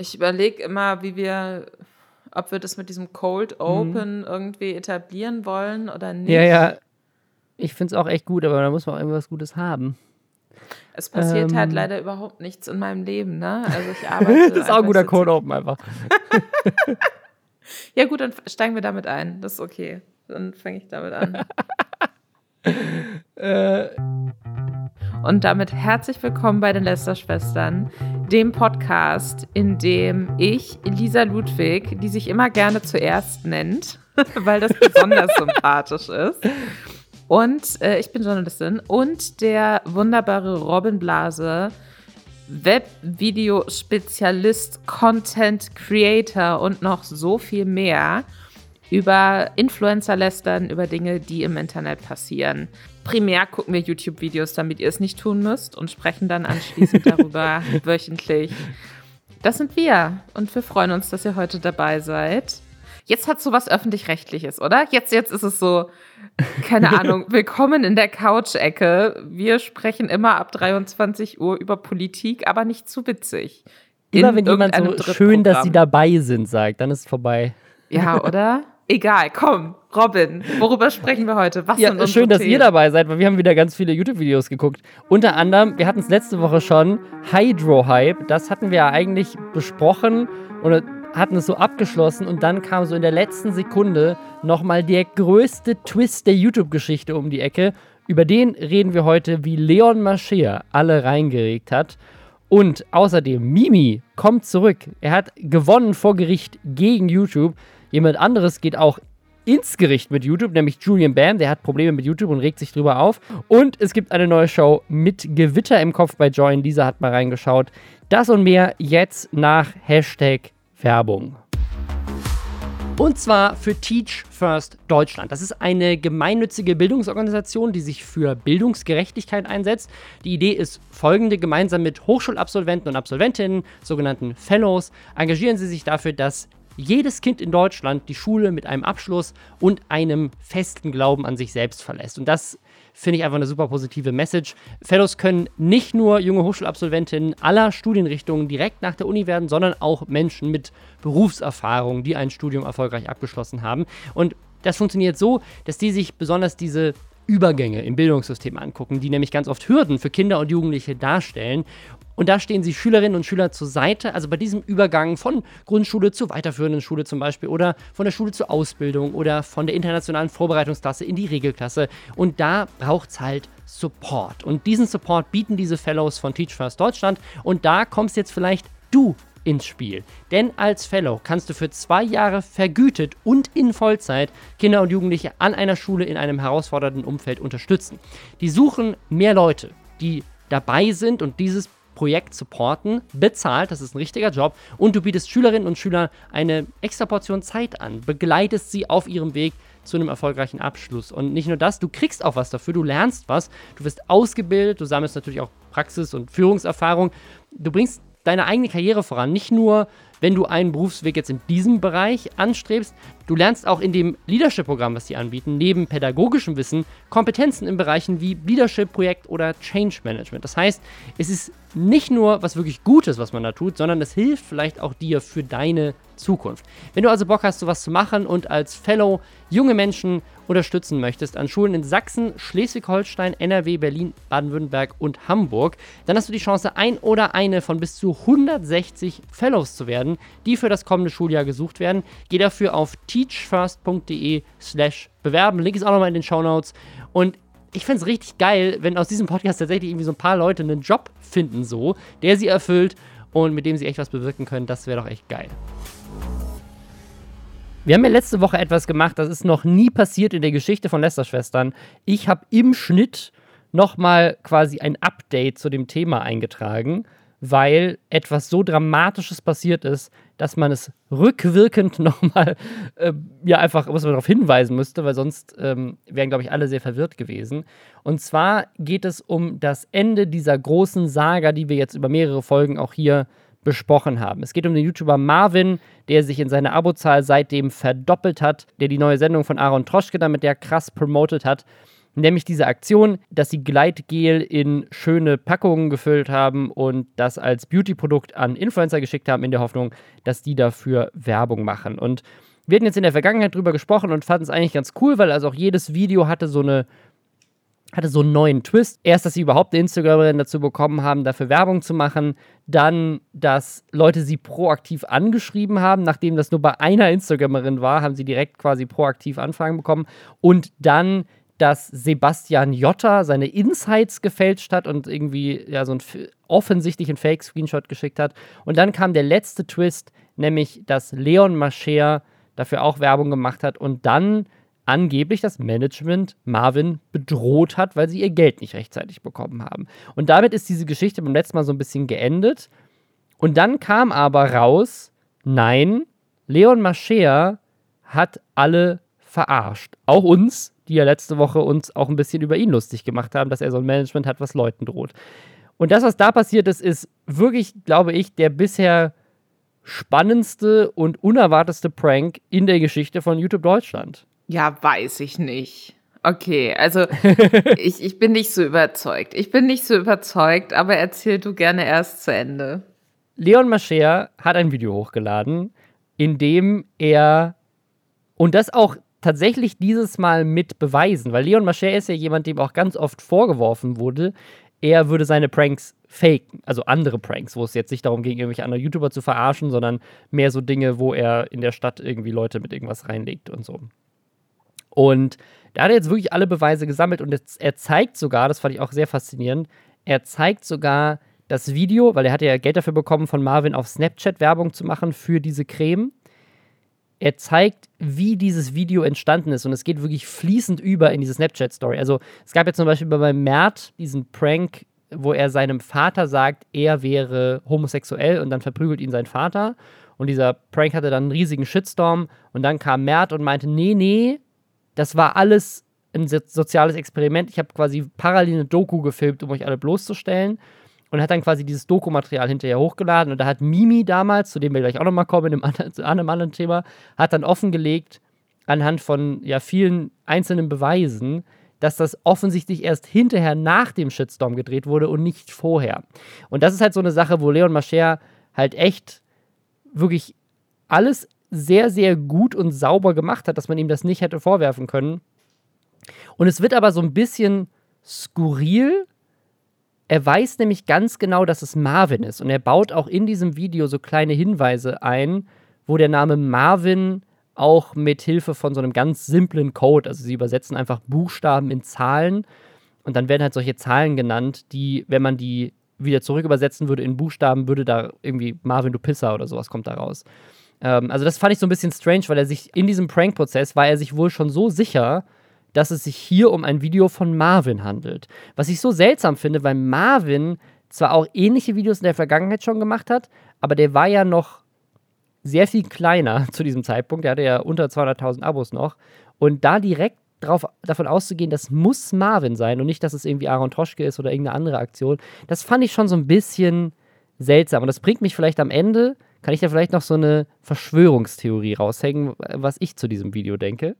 Ich überlege immer, wie wir, ob wir das mit diesem Cold Mhm. Open irgendwie etablieren wollen oder nicht. Ja, ja. Ich finde es auch echt gut, aber da muss man auch irgendwas Gutes haben. Es passiert halt Ähm. leider überhaupt nichts in meinem Leben, ne? Also ich arbeite. das ist auch ein guter Code Open einfach. Ja, gut, dann steigen wir damit ein. Das ist okay. Dann fange ich damit an. Äh, Und damit herzlich willkommen bei den Lester-Schwestern, dem Podcast, in dem ich, Lisa Ludwig, die sich immer gerne zuerst nennt, weil das besonders sympathisch ist, und äh, ich bin Journalistin, und der wunderbare Robin Blase, Webvideo-Spezialist, Content Creator und noch so viel mehr über Influencer lästern, über Dinge, die im Internet passieren. Primär gucken wir YouTube-Videos, damit ihr es nicht tun müsst und sprechen dann anschließend darüber wöchentlich. Das sind wir und wir freuen uns, dass ihr heute dabei seid. Jetzt hat so was öffentlich-rechtliches, oder? Jetzt, jetzt ist es so, keine Ahnung, willkommen in der Couch-Ecke. Wir sprechen immer ab 23 Uhr über Politik, aber nicht zu witzig. immer In wenn jemand so schön, dass sie dabei sind, sagt, dann ist es vorbei. Ja, oder? Egal, komm, Robin, worüber sprechen wir heute? Was Ja, schön, dass Themen? ihr dabei seid, weil wir haben wieder ganz viele YouTube-Videos geguckt. Unter anderem, wir hatten es letzte Woche schon, Hydro-Hype. Das hatten wir ja eigentlich besprochen und hatten es so abgeschlossen und dann kam so in der letzten Sekunde nochmal der größte Twist der YouTube-Geschichte um die Ecke. Über den reden wir heute, wie Leon Mascher alle reingeregt hat. Und außerdem, Mimi kommt zurück. Er hat gewonnen vor Gericht gegen YouTube. Jemand anderes geht auch ins Gericht mit YouTube, nämlich Julian Bam. Der hat Probleme mit YouTube und regt sich drüber auf. Und es gibt eine neue Show mit Gewitter im Kopf bei Join. Lisa hat mal reingeschaut. Das und mehr jetzt nach Hashtag Werbung. Und zwar für Teach First Deutschland. Das ist eine gemeinnützige Bildungsorganisation, die sich für Bildungsgerechtigkeit einsetzt. Die Idee ist folgende: Gemeinsam mit Hochschulabsolventen und Absolventinnen, sogenannten Fellows, engagieren sie sich dafür, dass jedes Kind in Deutschland die Schule mit einem Abschluss und einem festen Glauben an sich selbst verlässt. Und das finde ich einfach eine super positive Message. Fellows können nicht nur junge Hochschulabsolventinnen aller Studienrichtungen direkt nach der Uni werden, sondern auch Menschen mit Berufserfahrung, die ein Studium erfolgreich abgeschlossen haben. Und das funktioniert so, dass die sich besonders diese Übergänge im Bildungssystem angucken, die nämlich ganz oft Hürden für Kinder und Jugendliche darstellen. Und da stehen sie Schülerinnen und Schüler zur Seite, also bei diesem Übergang von Grundschule zur weiterführenden Schule zum Beispiel oder von der Schule zur Ausbildung oder von der internationalen Vorbereitungsklasse in die Regelklasse. Und da braucht es halt Support. Und diesen Support bieten diese Fellows von Teach First Deutschland. Und da kommst jetzt vielleicht du ins Spiel. Denn als Fellow kannst du für zwei Jahre vergütet und in Vollzeit Kinder und Jugendliche an einer Schule in einem herausfordernden Umfeld unterstützen. Die suchen mehr Leute, die dabei sind und dieses Projekt supporten, bezahlt, das ist ein richtiger Job, und du bietest Schülerinnen und Schülern eine extra Portion Zeit an, begleitest sie auf ihrem Weg zu einem erfolgreichen Abschluss. Und nicht nur das, du kriegst auch was dafür, du lernst was, du wirst ausgebildet, du sammelst natürlich auch Praxis- und Führungserfahrung, du bringst deine eigene Karriere voran, nicht nur wenn du einen Berufsweg jetzt in diesem Bereich anstrebst, du lernst auch in dem Leadership-Programm, was sie anbieten, neben pädagogischem Wissen, Kompetenzen in Bereichen wie Leadership, Projekt oder Change Management. Das heißt, es ist nicht nur was wirklich Gutes, was man da tut, sondern es hilft vielleicht auch dir für deine Zukunft. Wenn du also Bock hast, sowas zu machen und als Fellow junge Menschen unterstützen möchtest an Schulen in Sachsen, Schleswig-Holstein, NRW, Berlin, Baden-Württemberg und Hamburg, dann hast du die Chance, ein oder eine von bis zu 160 Fellows zu werden, die für das kommende Schuljahr gesucht werden. Geh dafür auf teachfirst.de slash bewerben. Link ist auch nochmal in den Show Notes. Und ich fände es richtig geil, wenn aus diesem Podcast tatsächlich irgendwie so ein paar Leute einen Job finden, so, der sie erfüllt und mit dem sie echt was bewirken können. Das wäre doch echt geil. Wir haben ja letzte Woche etwas gemacht, das ist noch nie passiert in der Geschichte von Lester-Schwestern. Ich habe im Schnitt nochmal quasi ein Update zu dem Thema eingetragen, weil etwas so Dramatisches passiert ist, dass man es rückwirkend nochmal, äh, ja, einfach, muss man darauf hinweisen müsste, weil sonst ähm, wären, glaube ich, alle sehr verwirrt gewesen. Und zwar geht es um das Ende dieser großen Saga, die wir jetzt über mehrere Folgen auch hier besprochen haben. Es geht um den YouTuber Marvin, der sich in seiner Abozahl seitdem verdoppelt hat, der die neue Sendung von Aaron Troschke damit der krass promotet hat. Nämlich diese Aktion, dass sie Gleitgel in schöne Packungen gefüllt haben und das als Beauty-Produkt an Influencer geschickt haben, in der Hoffnung, dass die dafür Werbung machen. Und wir hatten jetzt in der Vergangenheit drüber gesprochen und fanden es eigentlich ganz cool, weil also auch jedes Video hatte so eine hatte so einen neuen Twist. Erst, dass sie überhaupt eine Instagramerin dazu bekommen haben, dafür Werbung zu machen. Dann, dass Leute sie proaktiv angeschrieben haben. Nachdem das nur bei einer Instagramerin war, haben sie direkt quasi proaktiv Anfragen bekommen. Und dann, dass Sebastian Jotta seine Insights gefälscht hat und irgendwie ja so einen offensichtlichen Fake-Screenshot geschickt hat. Und dann kam der letzte Twist, nämlich, dass Leon Mascher dafür auch Werbung gemacht hat und dann angeblich das Management Marvin bedroht hat, weil sie ihr Geld nicht rechtzeitig bekommen haben. Und damit ist diese Geschichte beim letzten Mal so ein bisschen geendet. Und dann kam aber raus, nein, Leon Mascher hat alle verarscht. Auch uns, die ja letzte Woche uns auch ein bisschen über ihn lustig gemacht haben, dass er so ein Management hat, was Leuten droht. Und das, was da passiert ist, ist wirklich, glaube ich, der bisher spannendste und unerwartetste Prank in der Geschichte von YouTube Deutschland. Ja, weiß ich nicht. Okay, also ich, ich bin nicht so überzeugt. Ich bin nicht so überzeugt, aber erzähl du gerne erst zu Ende. Leon Mascher hat ein Video hochgeladen, in dem er, und das auch tatsächlich dieses Mal mit beweisen, weil Leon Mascher ist ja jemand, dem auch ganz oft vorgeworfen wurde, er würde seine Pranks faken, also andere Pranks, wo es jetzt nicht darum ging, irgendwelche anderen YouTuber zu verarschen, sondern mehr so Dinge, wo er in der Stadt irgendwie Leute mit irgendwas reinlegt und so. Und da hat er jetzt wirklich alle Beweise gesammelt und jetzt, er zeigt sogar, das fand ich auch sehr faszinierend, er zeigt sogar das Video, weil er hatte ja Geld dafür bekommen, von Marvin auf Snapchat Werbung zu machen für diese Creme. Er zeigt, wie dieses Video entstanden ist und es geht wirklich fließend über in diese Snapchat-Story. Also es gab jetzt zum Beispiel bei Mert diesen Prank, wo er seinem Vater sagt, er wäre homosexuell und dann verprügelt ihn sein Vater. Und dieser Prank hatte dann einen riesigen Shitstorm und dann kam Mert und meinte, nee, nee, das war alles ein soziales Experiment. Ich habe quasi parallel eine Doku gefilmt, um euch alle bloßzustellen. Und hat dann quasi dieses Dokumaterial hinterher hochgeladen. Und da hat Mimi damals, zu dem wir gleich auch nochmal kommen, in einem, zu einem anderen Thema, hat dann offengelegt, anhand von ja vielen einzelnen Beweisen, dass das offensichtlich erst hinterher nach dem Shitstorm gedreht wurde und nicht vorher. Und das ist halt so eine Sache, wo Leon Mascher halt echt wirklich alles sehr, sehr gut und sauber gemacht hat, dass man ihm das nicht hätte vorwerfen können. Und es wird aber so ein bisschen skurril. Er weiß nämlich ganz genau, dass es Marvin ist. Und er baut auch in diesem Video so kleine Hinweise ein, wo der Name Marvin auch mit Hilfe von so einem ganz simplen Code, also sie übersetzen einfach Buchstaben in Zahlen und dann werden halt solche Zahlen genannt, die, wenn man die wieder zurück übersetzen würde in Buchstaben, würde da irgendwie Marvin du Pisser oder sowas kommt da raus. Ähm, also das fand ich so ein bisschen strange, weil er sich in diesem Prank-Prozess war er sich wohl schon so sicher, dass es sich hier um ein Video von Marvin handelt. Was ich so seltsam finde, weil Marvin zwar auch ähnliche Videos in der Vergangenheit schon gemacht hat, aber der war ja noch sehr viel kleiner zu diesem Zeitpunkt. Der hatte ja unter 200.000 Abos noch. Und da direkt drauf, davon auszugehen, das muss Marvin sein und nicht, dass es irgendwie Aaron Troschke ist oder irgendeine andere Aktion, das fand ich schon so ein bisschen seltsam. Und das bringt mich vielleicht am Ende kann ich da vielleicht noch so eine Verschwörungstheorie raushängen, was ich zu diesem Video denke.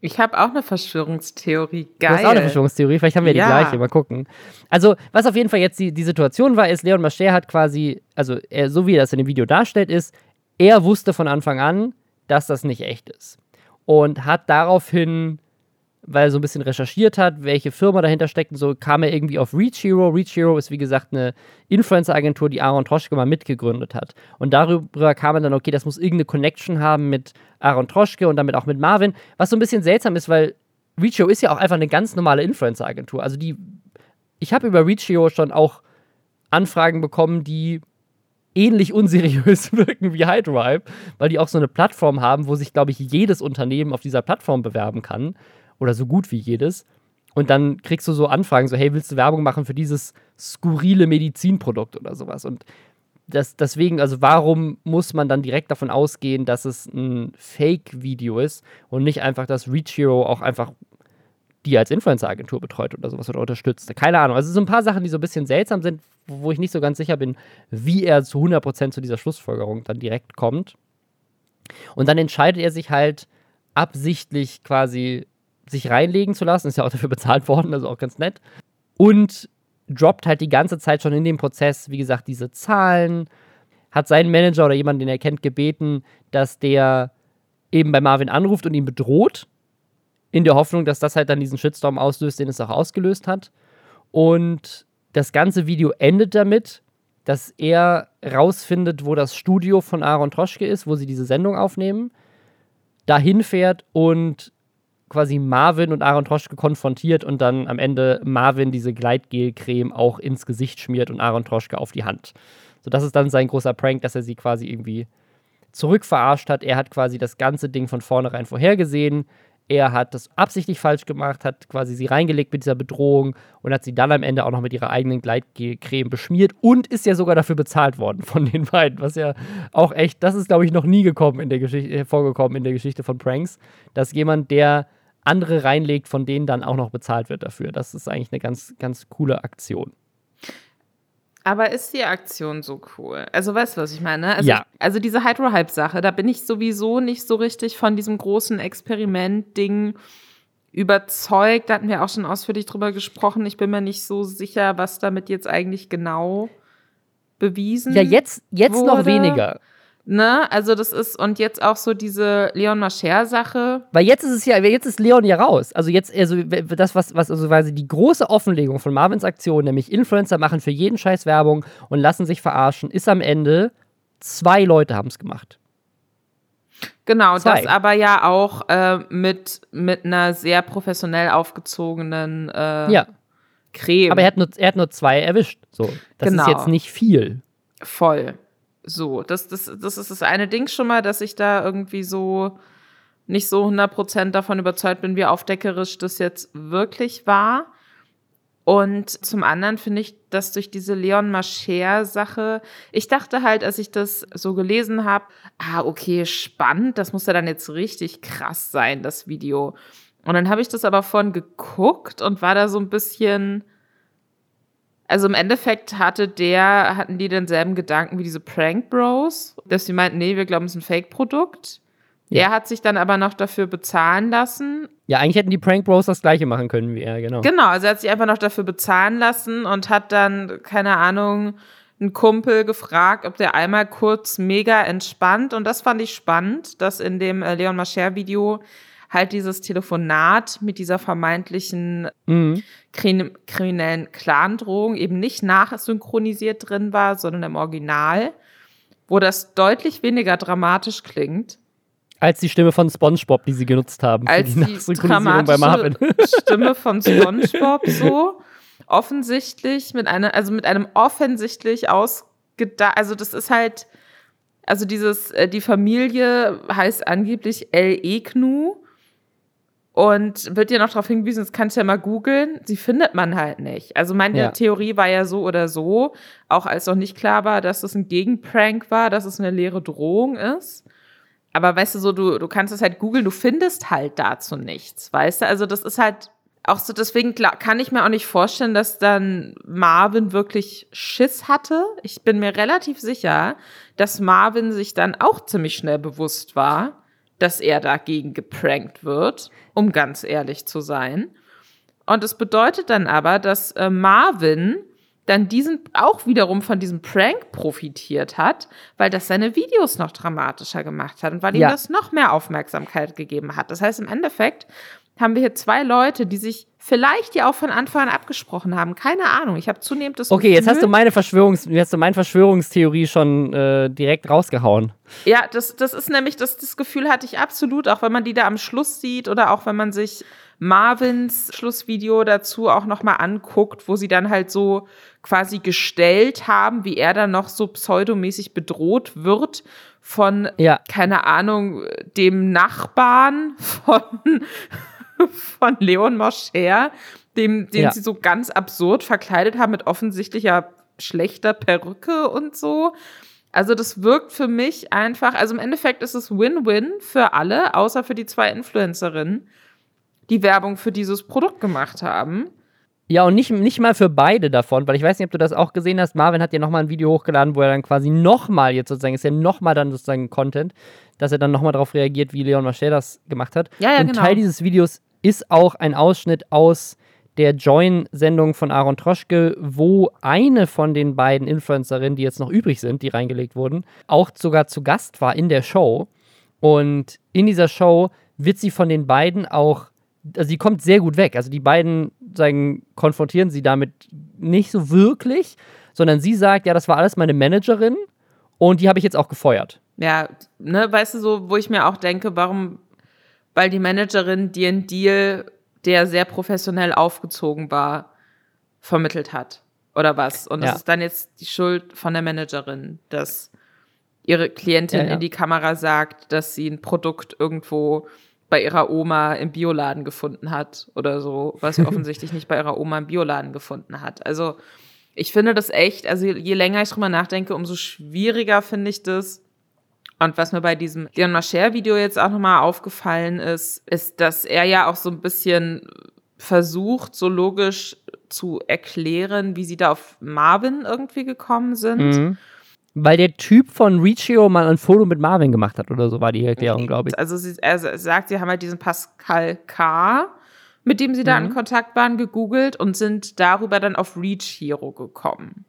Ich habe auch eine Verschwörungstheorie. Geil. Du hast auch eine Verschwörungstheorie. Vielleicht haben wir ja. die gleiche. Mal gucken. Also, was auf jeden Fall jetzt die, die Situation war, ist, Leon Mascher hat quasi, also er, so wie er das in dem Video darstellt, ist, er wusste von Anfang an, dass das nicht echt ist. Und hat daraufhin weil er so ein bisschen recherchiert hat, welche Firma dahinter steckt und so, kam er irgendwie auf Reach Hero. Reach Hero ist, wie gesagt, eine Influencer-Agentur, die Aaron Troschke mal mitgegründet hat. Und darüber kam er dann, okay, das muss irgendeine Connection haben mit Aaron Troschke und damit auch mit Marvin. Was so ein bisschen seltsam ist, weil Reach Hero ist ja auch einfach eine ganz normale Influencer-Agentur. Also die, ich habe über Reach Hero schon auch Anfragen bekommen, die ähnlich unseriös wirken wie Hydrive, weil die auch so eine Plattform haben, wo sich, glaube ich, jedes Unternehmen auf dieser Plattform bewerben kann oder so gut wie jedes. Und dann kriegst du so Anfragen, so, hey, willst du Werbung machen für dieses skurrile Medizinprodukt oder sowas? Und das, deswegen, also warum muss man dann direkt davon ausgehen, dass es ein Fake-Video ist und nicht einfach, dass Reach Hero auch einfach die als Influencer-Agentur betreut oder sowas oder unterstützt? Keine Ahnung. Also so ein paar Sachen, die so ein bisschen seltsam sind, wo ich nicht so ganz sicher bin, wie er zu 100% zu dieser Schlussfolgerung dann direkt kommt. Und dann entscheidet er sich halt absichtlich quasi sich reinlegen zu lassen. Ist ja auch dafür bezahlt worden, also auch ganz nett. Und droppt halt die ganze Zeit schon in dem Prozess, wie gesagt, diese Zahlen, hat seinen Manager oder jemanden, den er kennt, gebeten, dass der eben bei Marvin anruft und ihn bedroht, in der Hoffnung, dass das halt dann diesen Shitstorm auslöst, den es auch ausgelöst hat. Und das ganze Video endet damit, dass er rausfindet, wo das Studio von Aaron Troschke ist, wo sie diese Sendung aufnehmen, dahin fährt und quasi Marvin und Aaron Troschke konfrontiert und dann am Ende Marvin diese Gleitgel-Creme auch ins Gesicht schmiert und Aaron Troschke auf die Hand. So, das ist dann sein großer Prank, dass er sie quasi irgendwie zurückverarscht hat. Er hat quasi das ganze Ding von vornherein vorhergesehen. Er hat das absichtlich falsch gemacht, hat quasi sie reingelegt mit dieser Bedrohung und hat sie dann am Ende auch noch mit ihrer eigenen Gleitcreme beschmiert und ist ja sogar dafür bezahlt worden von den beiden, was ja auch echt, das ist glaube ich noch nie gekommen in der Geschichte, vorgekommen in der Geschichte von Pranks, dass jemand, der andere reinlegt, von denen dann auch noch bezahlt wird dafür. Das ist eigentlich eine ganz, ganz coole Aktion. Aber ist die Aktion so cool? Also weißt du, was ich meine? Also, ja. Also diese Hydro-Hype-Sache, da bin ich sowieso nicht so richtig von diesem großen Experiment-Ding überzeugt. Da hatten wir auch schon ausführlich drüber gesprochen. Ich bin mir nicht so sicher, was damit jetzt eigentlich genau bewiesen Ja, jetzt, jetzt wurde. noch weniger. Ne? Also das ist, und jetzt auch so diese Leon Mascher-Sache. Weil jetzt ist es ja, jetzt ist Leon ja raus. Also jetzt, also das, was, was also quasi die große Offenlegung von Marvins Aktion, nämlich Influencer machen für jeden Scheiß Werbung und lassen sich verarschen, ist am Ende, zwei Leute haben es gemacht. Genau, Zwei. das aber ja auch äh, mit, mit einer sehr professionell aufgezogenen äh, Ja. Creme. Aber er hat nur, er hat nur zwei erwischt. So. Das Genau. ist jetzt nicht viel. Voll. So, das, das, das ist das eine Ding schon mal, dass ich da irgendwie so nicht so 100% davon überzeugt bin, wie aufdeckerisch das jetzt wirklich war. Und zum anderen finde ich, dass durch diese Leon Mascher-Sache, ich dachte halt, als ich das so gelesen habe, ah, okay, spannend, das muss ja dann jetzt richtig krass sein, das Video. Und dann habe ich das aber von geguckt und war da so ein bisschen, also im Endeffekt hatte der, hatten die denselben Gedanken wie diese Prank Bros, dass sie meinten, nee, wir glauben, es ist ein Fake-Produkt. Ja. Er hat sich dann aber noch dafür bezahlen lassen. Ja, eigentlich hätten die Prank Bros das gleiche machen können wie er, genau. Genau, also er hat sich einfach noch dafür bezahlen lassen und hat dann, keine Ahnung, einen Kumpel gefragt, ob der einmal kurz mega entspannt. Und das fand ich spannend, dass in dem äh, Leon Mascher-Video halt dieses Telefonat mit dieser vermeintlichen Mhm. krim kriminellen Clan-Drohung eben nicht nachsynchronisiert drin war, sondern im Original, wo das deutlich weniger dramatisch klingt Als die Stimme von SpongeBob, die sie genutzt haben. als die Nachsynchronisierung bei Marvin. dramatische Stimme von SpongeBob so offensichtlich mit einer, also mit einem offensichtlich ausgedacht, also das ist halt, also dieses, äh, die Familie heißt angeblich El Eknu und wird dir noch darauf hingewiesen, das kannst du ja mal googeln, sie findet man halt nicht. Also meine Ja. Theorie war ja so oder so, auch als noch nicht klar war, dass es ein Gegenprank war, dass es eine leere Drohung ist. Aber weißt du, so, du, du kannst es halt googeln, du findest halt dazu nichts, weißt du? Also, das ist halt auch so, deswegen klar, kann ich mir auch nicht vorstellen, dass dann Marvin wirklich Schiss hatte. Ich bin mir relativ sicher, dass Marvin sich dann auch ziemlich schnell bewusst war, dass er dagegen geprankt wird, um ganz ehrlich zu sein. Und es bedeutet dann aber, dass äh, Marvin dann diesen auch wiederum von diesem Prank profitiert hat, weil das seine Videos noch dramatischer gemacht hat und weil ihm Ja. das noch mehr Aufmerksamkeit gegeben hat. Das heißt, im Endeffekt haben wir hier zwei Leute, die sich vielleicht ja auch von Anfang an abgesprochen haben. Keine Ahnung. Ich habe zunehmend das Okay, jetzt hast du Gefühl- meine Verschwörungs jetzt hast du meine Verschwörungstheorie schon äh, direkt rausgehauen. Ja, das, das ist nämlich, das, das Gefühl hatte ich absolut, auch wenn man die da am Schluss sieht oder auch wenn man sich Marvins Schlussvideo dazu auch nochmal anguckt, wo sie dann halt so quasi gestellt haben, wie er dann noch so pseudomäßig bedroht wird von, Ja. keine Ahnung, dem Nachbarn von, von Leon Moscher, dem, den Ja. sie so ganz absurd verkleidet haben mit offensichtlicher schlechter Perücke und so. Also das wirkt für mich einfach, also im Endeffekt ist es Win-Win für alle, außer für die zwei Influencerinnen, die Werbung für dieses Produkt gemacht haben. Ja, und nicht, nicht mal für beide davon, weil ich weiß nicht, ob du das auch gesehen hast. Marvin hat ja nochmal ein Video hochgeladen, wo er dann quasi nochmal jetzt sozusagen, ist ja nochmal dann sozusagen Content, dass er dann nochmal darauf reagiert, wie Leon Mascher das gemacht hat. Ja, ja, und genau. Teil dieses Videos ist auch ein Ausschnitt aus der Join-Sendung von Aaron Troschke, wo eine von den beiden Influencerinnen, die jetzt noch übrig sind, die reingelegt wurden, auch sogar zu Gast war in der Show. Und in dieser Show wird sie von den beiden auch, also sie kommt sehr gut weg. Also die beiden sagen, konfrontieren sie damit nicht so wirklich, sondern sie sagt, ja, das war alles meine Managerin und die habe ich jetzt auch gefeuert. Ja, ne, weißt du so, wo ich mir auch denke, warum, weil die Managerin dir einen Deal der sehr professionell aufgezogen war, vermittelt hat. Oder was? Und das ja. ist dann jetzt die Schuld von der Managerin, dass ihre Klientin ja, ja. in die Kamera sagt, dass sie ein Produkt irgendwo bei ihrer Oma im Bioladen gefunden hat oder so, was sie offensichtlich nicht bei ihrer Oma im Bioladen gefunden hat. Also ich finde das echt, also je länger ich drüber nachdenke, umso schwieriger finde ich das, und was mir bei diesem Leon Mascher-Video jetzt auch nochmal aufgefallen ist, ist, dass er ja auch so ein bisschen versucht, so logisch zu erklären, wie sie da auf Marvin irgendwie gekommen sind. Mhm. Weil der Typ von Riccio mal ein Foto mit Marvin gemacht hat oder so, war die Erklärung, glaube ich. Also sie, er sagt, sie haben halt diesen Pascal K., mit dem sie da in mhm. Kontakt waren, gegoogelt und sind darüber dann auf Reach Hero gekommen.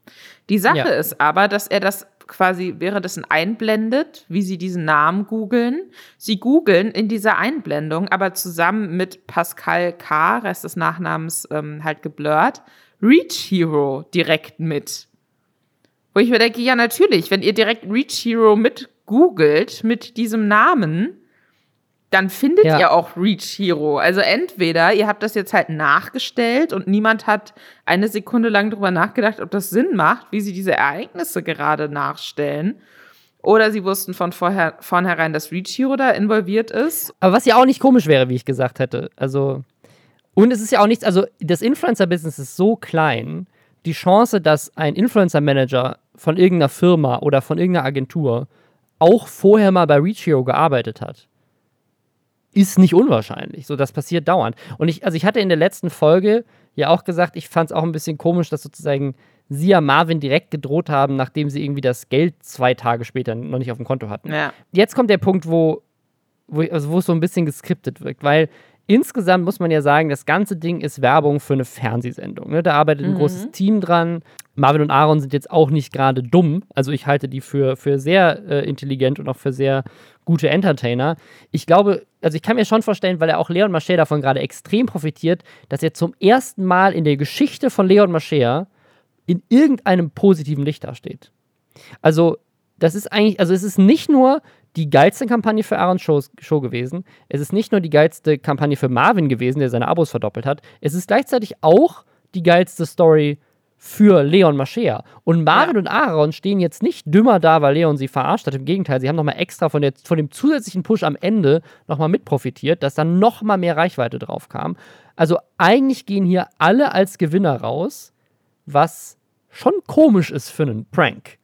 Die Sache ja. ist aber, dass er das quasi währenddessen einblendet, wie sie diesen Namen googeln. Sie googeln in dieser Einblendung, aber zusammen mit Pascal K., Rest des Nachnamens ähm, halt geblurrt, Reach Hero direkt mit. Wo ich mir denke, ja, natürlich, wenn ihr direkt Reach Hero mit googelt, mit diesem Namen, dann findet ja. ihr auch Reach Hero. Also entweder ihr habt das jetzt halt nachgestellt und niemand hat eine Sekunde lang drüber nachgedacht, ob das Sinn macht, wie sie diese Ereignisse gerade nachstellen. Oder sie wussten von vorher, vornherein, dass Reach Hero da involviert ist. Aber was ja auch nicht komisch wäre, wie ich gesagt hätte. Also, und es ist ja auch nichts, also das Influencer-Business ist so klein, die Chance, dass ein Influencer-Manager von irgendeiner Firma oder von irgendeiner Agentur auch vorher mal bei Reach Hero gearbeitet hat ist nicht unwahrscheinlich. So, das passiert dauernd. Und ich, also ich hatte in der letzten Folge ja auch gesagt, ich fand es auch ein bisschen komisch, dass sozusagen sie ja Marvin direkt gedroht haben, nachdem sie irgendwie das Geld zwei Tage später noch nicht auf dem Konto hatten. Ja. Jetzt kommt der Punkt, wo, wo, also wo es so ein bisschen geskriptet wirkt, weil insgesamt muss man ja sagen, das ganze Ding ist Werbung für eine Fernsehsendung. Ne? Da arbeitet ein mhm. großes Team dran. Marvin und Aaron sind jetzt auch nicht gerade dumm. Also ich halte die für, für sehr äh, intelligent und auch für sehr gute Entertainer. Ich glaube, also ich kann mir schon vorstellen, weil er auch Leon Mascher davon gerade extrem profitiert, dass er zum ersten Mal in der Geschichte von Leon Mascher in irgendeinem positiven Licht dasteht. Also das ist eigentlich, also es ist nicht nur die geilste Kampagne für Aaron Show, Show gewesen. Es ist nicht nur die geilste Kampagne für Marvin gewesen, der seine Abos verdoppelt hat. Es ist gleichzeitig auch die geilste Story für Leon Mascher. Und Marvin ja. und Aaron stehen jetzt nicht dümmer da, weil Leon sie verarscht hat. Im Gegenteil, sie haben nochmal extra von, der, von dem zusätzlichen Push am Ende nochmal mitprofitiert, dass dann nochmal mehr Reichweite drauf kam. Also eigentlich gehen hier alle als Gewinner raus, was schon komisch ist für einen Prank.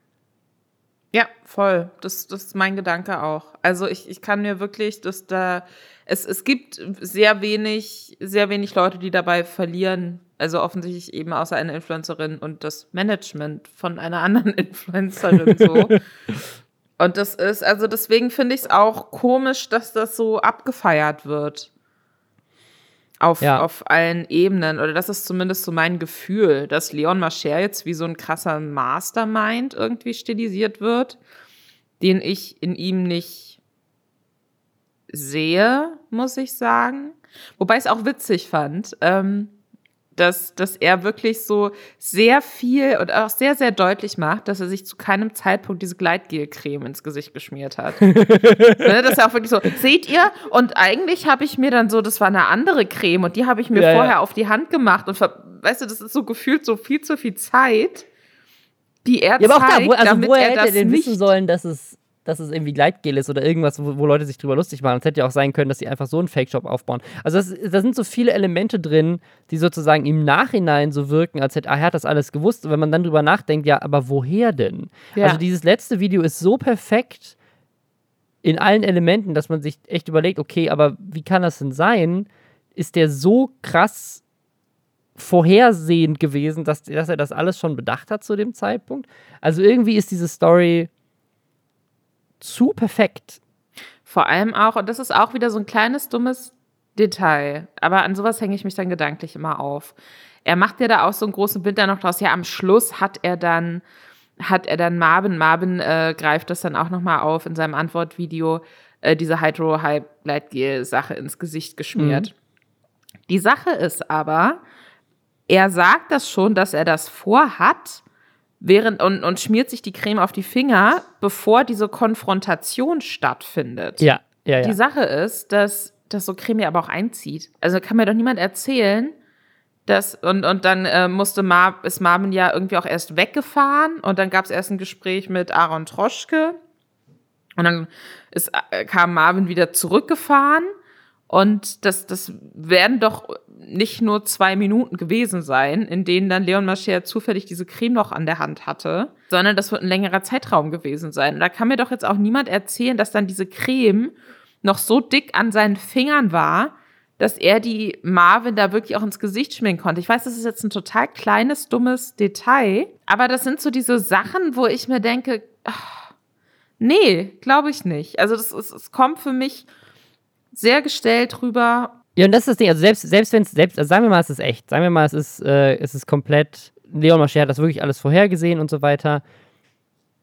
Ja, voll. Das, das ist mein Gedanke auch. Also ich, ich kann mir wirklich, dass da, es, es gibt sehr wenig, sehr wenig Leute, die dabei verlieren. Also offensichtlich eben außer einer Influencerin und das Management von einer anderen Influencerin so. und das ist, also deswegen finde ich es auch komisch, dass das so abgefeiert wird auf, ja. auf allen Ebenen. Oder das ist zumindest so mein Gefühl, dass Leon Mascher jetzt wie so ein krasser Mastermind irgendwie stilisiert wird, den ich in ihm nicht sehe, muss ich sagen. Wobei ich es auch witzig fand. Ähm, dass, dass er wirklich so sehr viel und auch sehr, sehr deutlich macht, dass er sich zu keinem Zeitpunkt diese Gleitgelcreme ins Gesicht geschmiert hat. Ne, das ist ja auch wirklich so, seht ihr? Und eigentlich habe ich mir dann so, das war eine andere Creme und die habe ich mir ja, vorher ja. auf die Hand gemacht und weißt du, das ist so gefühlt so viel zu viel Zeit, die er ja, aber zeigt, auch da, wo, also damit woher er hätte denn wissen sollen, dass es dass es irgendwie Gleitgel ist oder irgendwas, wo, wo, Leute sich drüber lustig machen. Es hätte ja auch sein können, dass sie einfach so einen Fake-Shop aufbauen. Also da sind so viele Elemente drin, die sozusagen im Nachhinein so wirken, als hätte ah, er hat das alles gewusst. Und wenn man dann drüber nachdenkt, ja, aber woher denn? Ja. Also dieses letzte Video ist so perfekt in allen Elementen, dass man sich echt überlegt, okay, aber wie kann das denn sein? Ist der so krass vorhersehend gewesen, dass, dass er das alles schon bedacht hat zu dem Zeitpunkt? Also irgendwie ist diese Story zu perfekt. Vor allem auch, und das ist auch wieder so ein kleines dummes Detail. Aber an sowas hänge ich mich dann gedanklich immer auf. Er macht ja da auch so einen großen Winter noch draus. Ja, am Schluss hat er dann, hat er dann Marvin, Marvin äh, greift das dann auch nochmal auf in seinem Antwortvideo, äh, diese Hydro High Light Gel Sache ins Gesicht geschmiert. Mhm. Die Sache ist aber, er sagt das schon, dass er das vorhat, während und, und schmiert sich die Creme auf die Finger, bevor diese Konfrontation stattfindet. Ja, ja, ja. Die Sache ist, dass, dass so Creme ja aber auch einzieht. Also kann mir doch niemand erzählen, dass, und, und dann äh, musste Mar ist Marvin ja irgendwie auch erst weggefahren und dann gab es erst ein Gespräch mit Aaron Troschke und dann ist, äh, kam Marvin wieder zurückgefahren und das, das werden doch nicht nur zwei Minuten gewesen sein, in denen dann Leon Mascher zufällig diese Creme noch an der Hand hatte, sondern das wird ein längerer Zeitraum gewesen sein. Und da kann mir doch jetzt auch niemand erzählen, dass dann diese Creme noch so dick an seinen Fingern war, dass er die Marvin da wirklich auch ins Gesicht schmieren konnte. Ich weiß, das ist jetzt ein total kleines, dummes Detail, aber das sind so diese Sachen, wo ich mir denke, ach, nee, glaube ich nicht. Also das ist, es kommt für mich sehr gestellt rüber. Ja, und das ist das Ding, also selbst, selbst wenn es, selbst, also sagen wir mal, es ist echt, sagen wir mal, es ist, äh, es ist komplett, Leon Mascher hat das wirklich alles vorhergesehen und so weiter.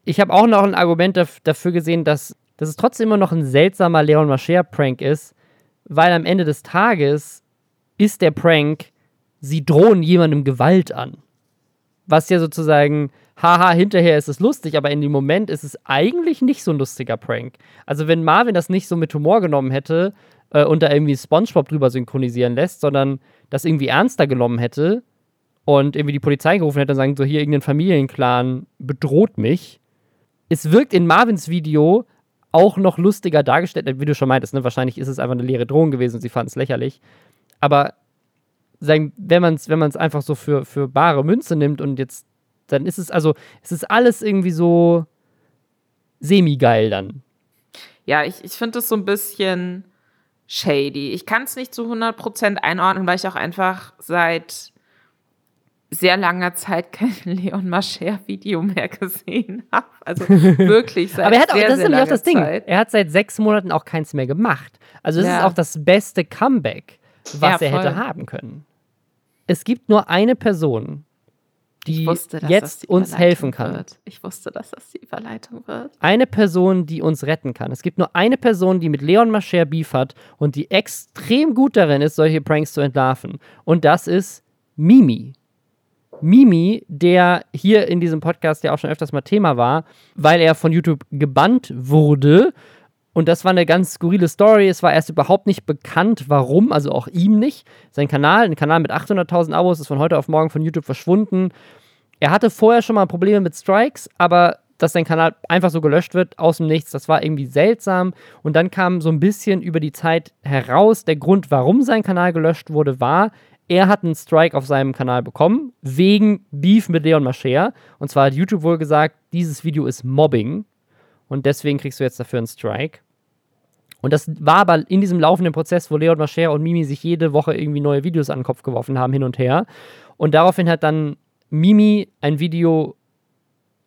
Ich habe auch noch ein Argument daf dafür gesehen, dass, dass es trotzdem immer noch ein seltsamer Leon Mascher-Prank ist, weil am Ende des Tages ist der Prank, sie drohen jemandem Gewalt an. Was ja sozusagen, haha, hinterher ist es lustig, aber in dem Moment ist es eigentlich nicht so ein lustiger Prank. Also wenn Marvin das nicht so mit Humor genommen hätte äh, und da irgendwie Spongebob drüber synchronisieren lässt, sondern das irgendwie ernster genommen hätte und irgendwie die Polizei gerufen hätte und sagen, so hier irgendein Familienclan bedroht mich. Es wirkt in Marvins Video auch noch lustiger dargestellt, wie du schon meintest, ne? wahrscheinlich ist es einfach eine leere Drohung gewesen und sie fanden es lächerlich. Aber sagen, wenn man es wenn einfach so für, für bare Münze nimmt und jetzt, dann ist es, also, es ist alles irgendwie so semi-geil dann. Ja, ich, ich finde es so ein bisschen shady. Ich kann es nicht zu 100% einordnen, weil ich auch einfach seit sehr langer Zeit kein Leon Mascher-Video mehr gesehen habe. Also wirklich seit Aber er hat auch, sehr, das ist nämlich auch das Ding. Zeit. Er hat seit sechs Monaten auch keins mehr gemacht. Also das ja. ist auch das beste Comeback, was ja, er hätte haben können. Es gibt nur eine Person, die wusste, jetzt die uns helfen kann. Wird. Ich wusste, dass das die Überleitung wird. Eine Person, die uns retten kann. Es gibt nur eine Person, die mit Leon Mascher Beef hat und die extrem gut darin ist, solche Pranks zu entlarven. Und das ist Mimi. Mimi, der hier in diesem Podcast ja auch schon öfters mal Thema war, weil er von YouTube gebannt wurde. Und das war eine ganz skurrile Story. Es war erst überhaupt nicht bekannt, warum, also auch ihm nicht. Sein Kanal, ein Kanal mit 800.000 Abos, ist von heute auf morgen von YouTube verschwunden. Er hatte vorher schon mal Probleme mit Strikes, aber dass sein Kanal einfach so gelöscht wird aus dem Nichts, das war irgendwie seltsam. Und dann kam so ein bisschen über die Zeit heraus, der Grund, warum sein Kanal gelöscht wurde, war, er hat einen Strike auf seinem Kanal bekommen, wegen Beef mit Leon Mascher. Und zwar hat YouTube wohl gesagt, dieses Video ist Mobbing. Und deswegen kriegst du jetzt dafür einen Strike. Und das war aber in diesem laufenden Prozess, wo Leon Mascher und Mimi sich jede Woche irgendwie neue Videos an den Kopf geworfen haben, hin und her. Und daraufhin hat dann Mimi ein Video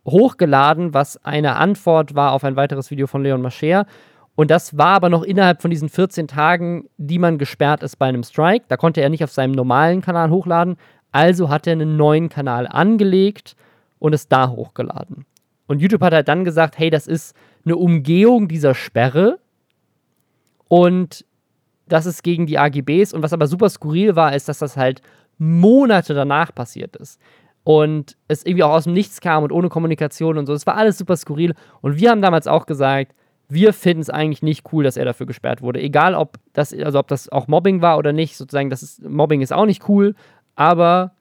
hochgeladen, was eine Antwort war auf ein weiteres Video von Leon Mascher. Und das war aber noch innerhalb von diesen 14 Tagen, die man gesperrt ist bei einem Strike. Da konnte er nicht auf seinem normalen Kanal hochladen. Also hat er einen neuen Kanal angelegt und es da hochgeladen. Und YouTube hat halt dann gesagt, hey, das ist eine Umgehung dieser Sperre und das ist gegen die AGBs. Und was aber super skurril war, ist, dass das halt Monate danach passiert ist. Und es irgendwie auch aus dem Nichts kam und ohne Kommunikation und so. Es war alles super skurril. Und wir haben damals auch gesagt, wir finden es eigentlich nicht cool, dass er dafür gesperrt wurde. Egal, ob das, also ob das auch Mobbing war oder nicht, sozusagen, das ist, Mobbing ist auch nicht cool, aber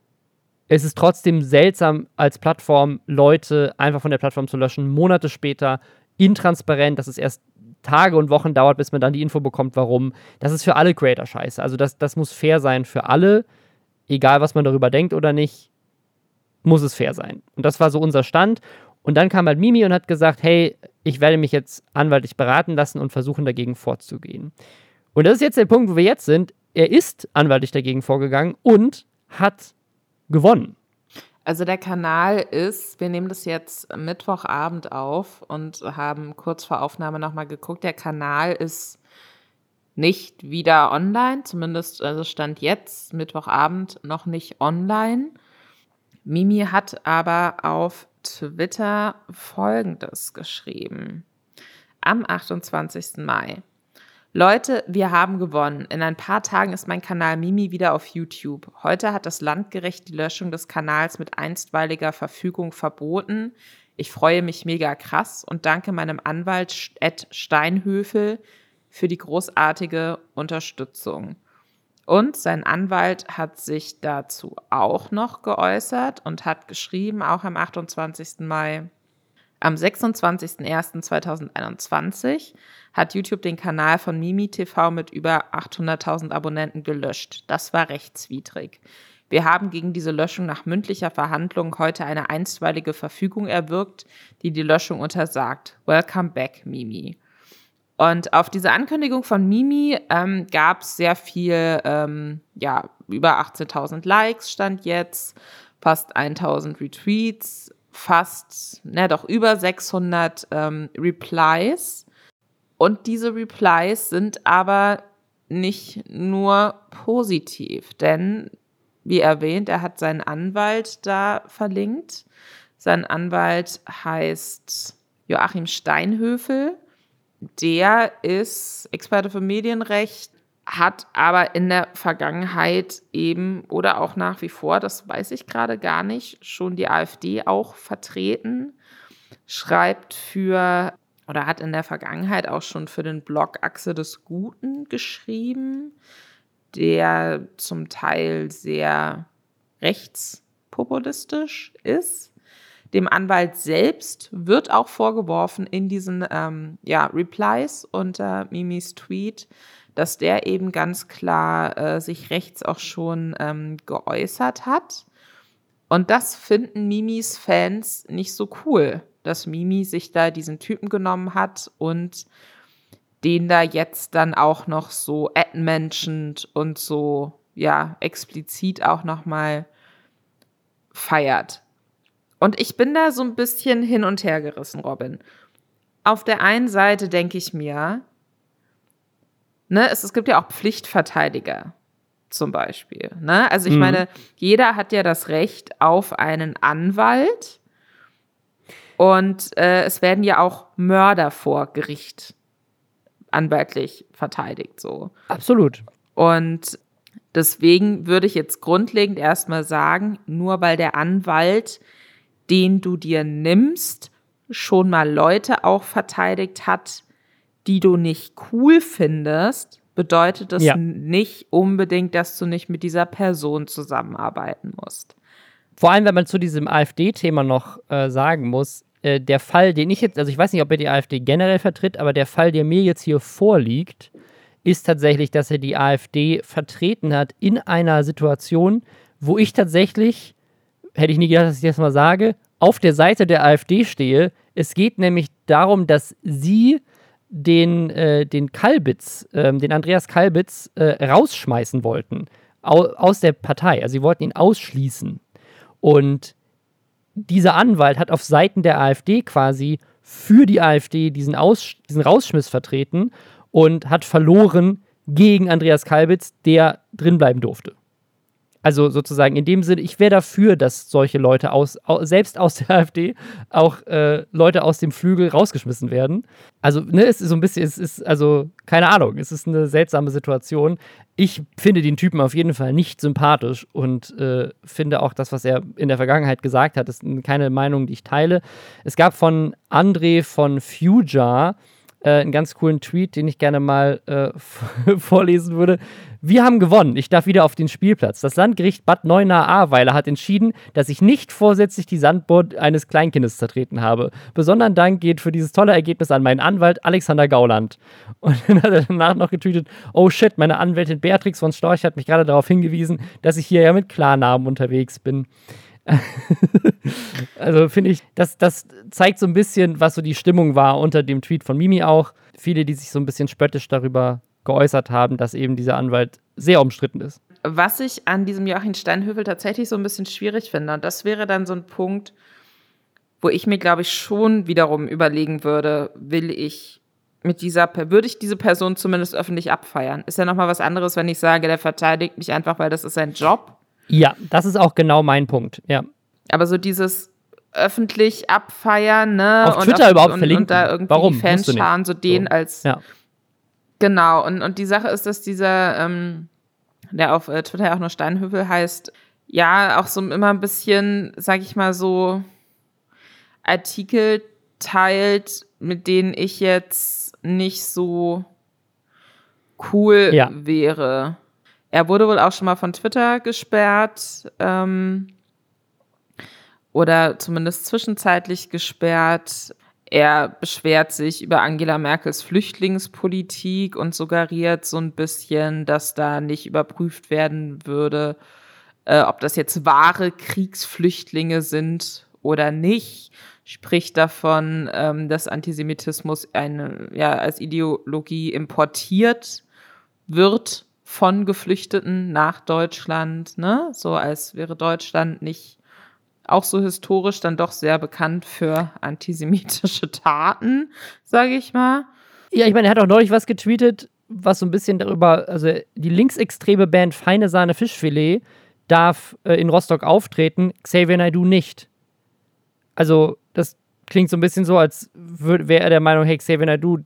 es ist trotzdem seltsam, als Plattform Leute einfach von der Plattform zu löschen, Monate später, intransparent, dass es erst Tage und Wochen dauert, bis man dann die Info bekommt, warum. Das ist für alle Creator scheiße. Also das, das muss fair sein für alle, egal was man darüber denkt oder nicht, muss es fair sein. Und das war so unser Stand. Und dann kam halt Mimi und hat gesagt, hey, ich werde mich jetzt anwaltlich beraten lassen und versuchen dagegen vorzugehen. Und das ist jetzt der Punkt, wo wir jetzt sind. Er ist anwaltlich dagegen vorgegangen und hat gewonnen. Also der Kanal ist, wir nehmen das jetzt Mittwochabend auf und haben kurz vor Aufnahme nochmal geguckt, der Kanal ist nicht wieder online, zumindest also stand jetzt Mittwochabend noch nicht online. Mimi hat aber auf Twitter Folgendes geschrieben. Am 28. Mai. Leute, wir haben gewonnen. In ein paar Tagen ist mein Kanal Mimi wieder auf YouTube. Heute hat das Landgericht die Löschung des Kanals mit einstweiliger Verfügung verboten. Ich freue mich mega krass und danke meinem Anwalt Ed Steinhöfel für die großartige Unterstützung. Und sein Anwalt hat sich dazu auch noch geäußert und hat geschrieben, auch am 28. Mai, am 26.01.2021 hat YouTube den Kanal von Mimi TV mit über 800.000 Abonnenten gelöscht. Das war rechtswidrig. Wir haben gegen diese Löschung nach mündlicher Verhandlung heute eine einstweilige Verfügung erwirkt, die die Löschung untersagt. Welcome back, Mimi. Und auf diese Ankündigung von Mimi ähm, gab es sehr viel, ähm, ja, über 18.000 Likes stand jetzt, fast 1.000 Retweets, fast, na doch, über 600 ähm, Replies. Und diese Replies sind aber nicht nur positiv, denn wie erwähnt, er hat seinen Anwalt da verlinkt. Sein Anwalt heißt Joachim Steinhöfel der ist Experte für Medienrecht, hat aber in der Vergangenheit eben oder auch nach wie vor, das weiß ich gerade gar nicht, schon die AfD auch vertreten, schreibt für oder hat in der Vergangenheit auch schon für den Blog Achse des Guten geschrieben, der zum Teil sehr rechtspopulistisch ist. Dem Anwalt selbst wird auch vorgeworfen in diesen ähm, ja, Replies unter Mimis Tweet, dass der eben ganz klar äh, sich rechts auch schon ähm, geäußert hat. Und das finden Mimis Fans nicht so cool, dass Mimi sich da diesen Typen genommen hat und den da jetzt dann auch noch so admentioned und so ja explizit auch noch mal feiert. Und ich bin da so ein bisschen hin und her gerissen, Robin. Auf der einen Seite denke ich mir, ne, es, es gibt ja auch Pflichtverteidiger zum Beispiel. Ne? Also ich mhm. meine, jeder hat ja das Recht auf einen Anwalt und äh, es werden ja auch Mörder vor Gericht anwaltlich verteidigt. So. Absolut. Und deswegen würde ich jetzt grundlegend erstmal sagen, nur weil der Anwalt den du dir nimmst, schon mal Leute auch verteidigt hat, die du nicht cool findest, bedeutet das ja. nicht unbedingt, dass du nicht mit dieser Person zusammenarbeiten musst. Vor allem, wenn man zu diesem AfD-Thema noch äh, sagen muss, äh, der Fall, den ich jetzt, also ich weiß nicht, ob er die AfD generell vertritt, aber der Fall, der mir jetzt hier vorliegt, ist tatsächlich, dass er die AfD vertreten hat in einer Situation, wo ich tatsächlich hätte ich nie gedacht, dass ich das mal sage, auf der Seite der AfD stehe. Es geht nämlich darum, dass sie den, äh, den Kalbitz, äh, den Andreas Kalbitz, äh, rausschmeißen wollten au aus der Partei. Also sie wollten ihn ausschließen. Und dieser Anwalt hat auf Seiten der AfD quasi für die AfD diesen, Aus diesen Rausschmiss vertreten und hat verloren gegen Andreas Kalbitz, der drinbleiben durfte. Also sozusagen in dem Sinne, ich wäre dafür, dass solche Leute aus, selbst aus der AfD, auch äh, Leute aus dem Flügel rausgeschmissen werden. Also, ne, es ist so ein bisschen, es ist, also, keine Ahnung, es ist eine seltsame Situation. Ich finde den Typen auf jeden Fall nicht sympathisch und äh, finde auch das, was er in der Vergangenheit gesagt hat, ist keine Meinung, die ich teile. Es gab von André von Fuja, äh, einen ganz coolen Tweet, den ich gerne mal äh, vorlesen würde. Wir haben gewonnen. Ich darf wieder auf den Spielplatz. Das Landgericht Bad Neuenahr-Ahrweiler hat entschieden, dass ich nicht vorsätzlich die Sandburg eines Kleinkindes zertreten habe. Besonderen Dank geht für dieses tolle Ergebnis an meinen Anwalt Alexander Gauland. Und dann hat er danach noch getweetet: Oh shit, meine Anwältin Beatrix von Storch hat mich gerade darauf hingewiesen, dass ich hier ja mit Klarnamen unterwegs bin. also finde ich, das, das zeigt so ein bisschen, was so die Stimmung war unter dem Tweet von Mimi auch. Viele, die sich so ein bisschen spöttisch darüber geäußert haben, dass eben dieser Anwalt sehr umstritten ist. Was ich an diesem Joachim Steinhöfel tatsächlich so ein bisschen schwierig finde, und das wäre dann so ein Punkt, wo ich mir, glaube ich, schon wiederum überlegen würde, will ich mit dieser, würde ich diese Person zumindest öffentlich abfeiern. Ist ja nochmal was anderes, wenn ich sage, der verteidigt mich einfach, weil das ist sein Job. Ja, das ist auch genau mein Punkt, ja. Aber so dieses öffentlich abfeiern, ne? Auf Twitter auf, überhaupt und, verlinken. Und da irgendwie Warum? Fanscharen so den so. als. Ja. Genau, und, und die Sache ist, dass dieser, ähm, der auf äh, Twitter auch nur Steinhövel heißt, ja, auch so immer ein bisschen, sag ich mal so, Artikel teilt, mit denen ich jetzt nicht so cool ja. wäre. Er wurde wohl auch schon mal von Twitter gesperrt ähm, oder zumindest zwischenzeitlich gesperrt. Er beschwert sich über Angela Merkels Flüchtlingspolitik und suggeriert so ein bisschen, dass da nicht überprüft werden würde, äh, ob das jetzt wahre Kriegsflüchtlinge sind oder nicht. Spricht davon, ähm, dass Antisemitismus eine, ja, als Ideologie importiert wird von Geflüchteten nach Deutschland, ne? So als wäre Deutschland nicht auch so historisch dann doch sehr bekannt für antisemitische Taten, sage ich mal. Ja, ich meine, er hat auch neulich was getweetet, was so ein bisschen darüber, also die linksextreme Band Feine Sahne Fischfilet darf äh, in Rostock auftreten, Xavier Naidoo nicht. Also, das klingt so ein bisschen so, als wäre er der Meinung, hey, Xavier Naidoo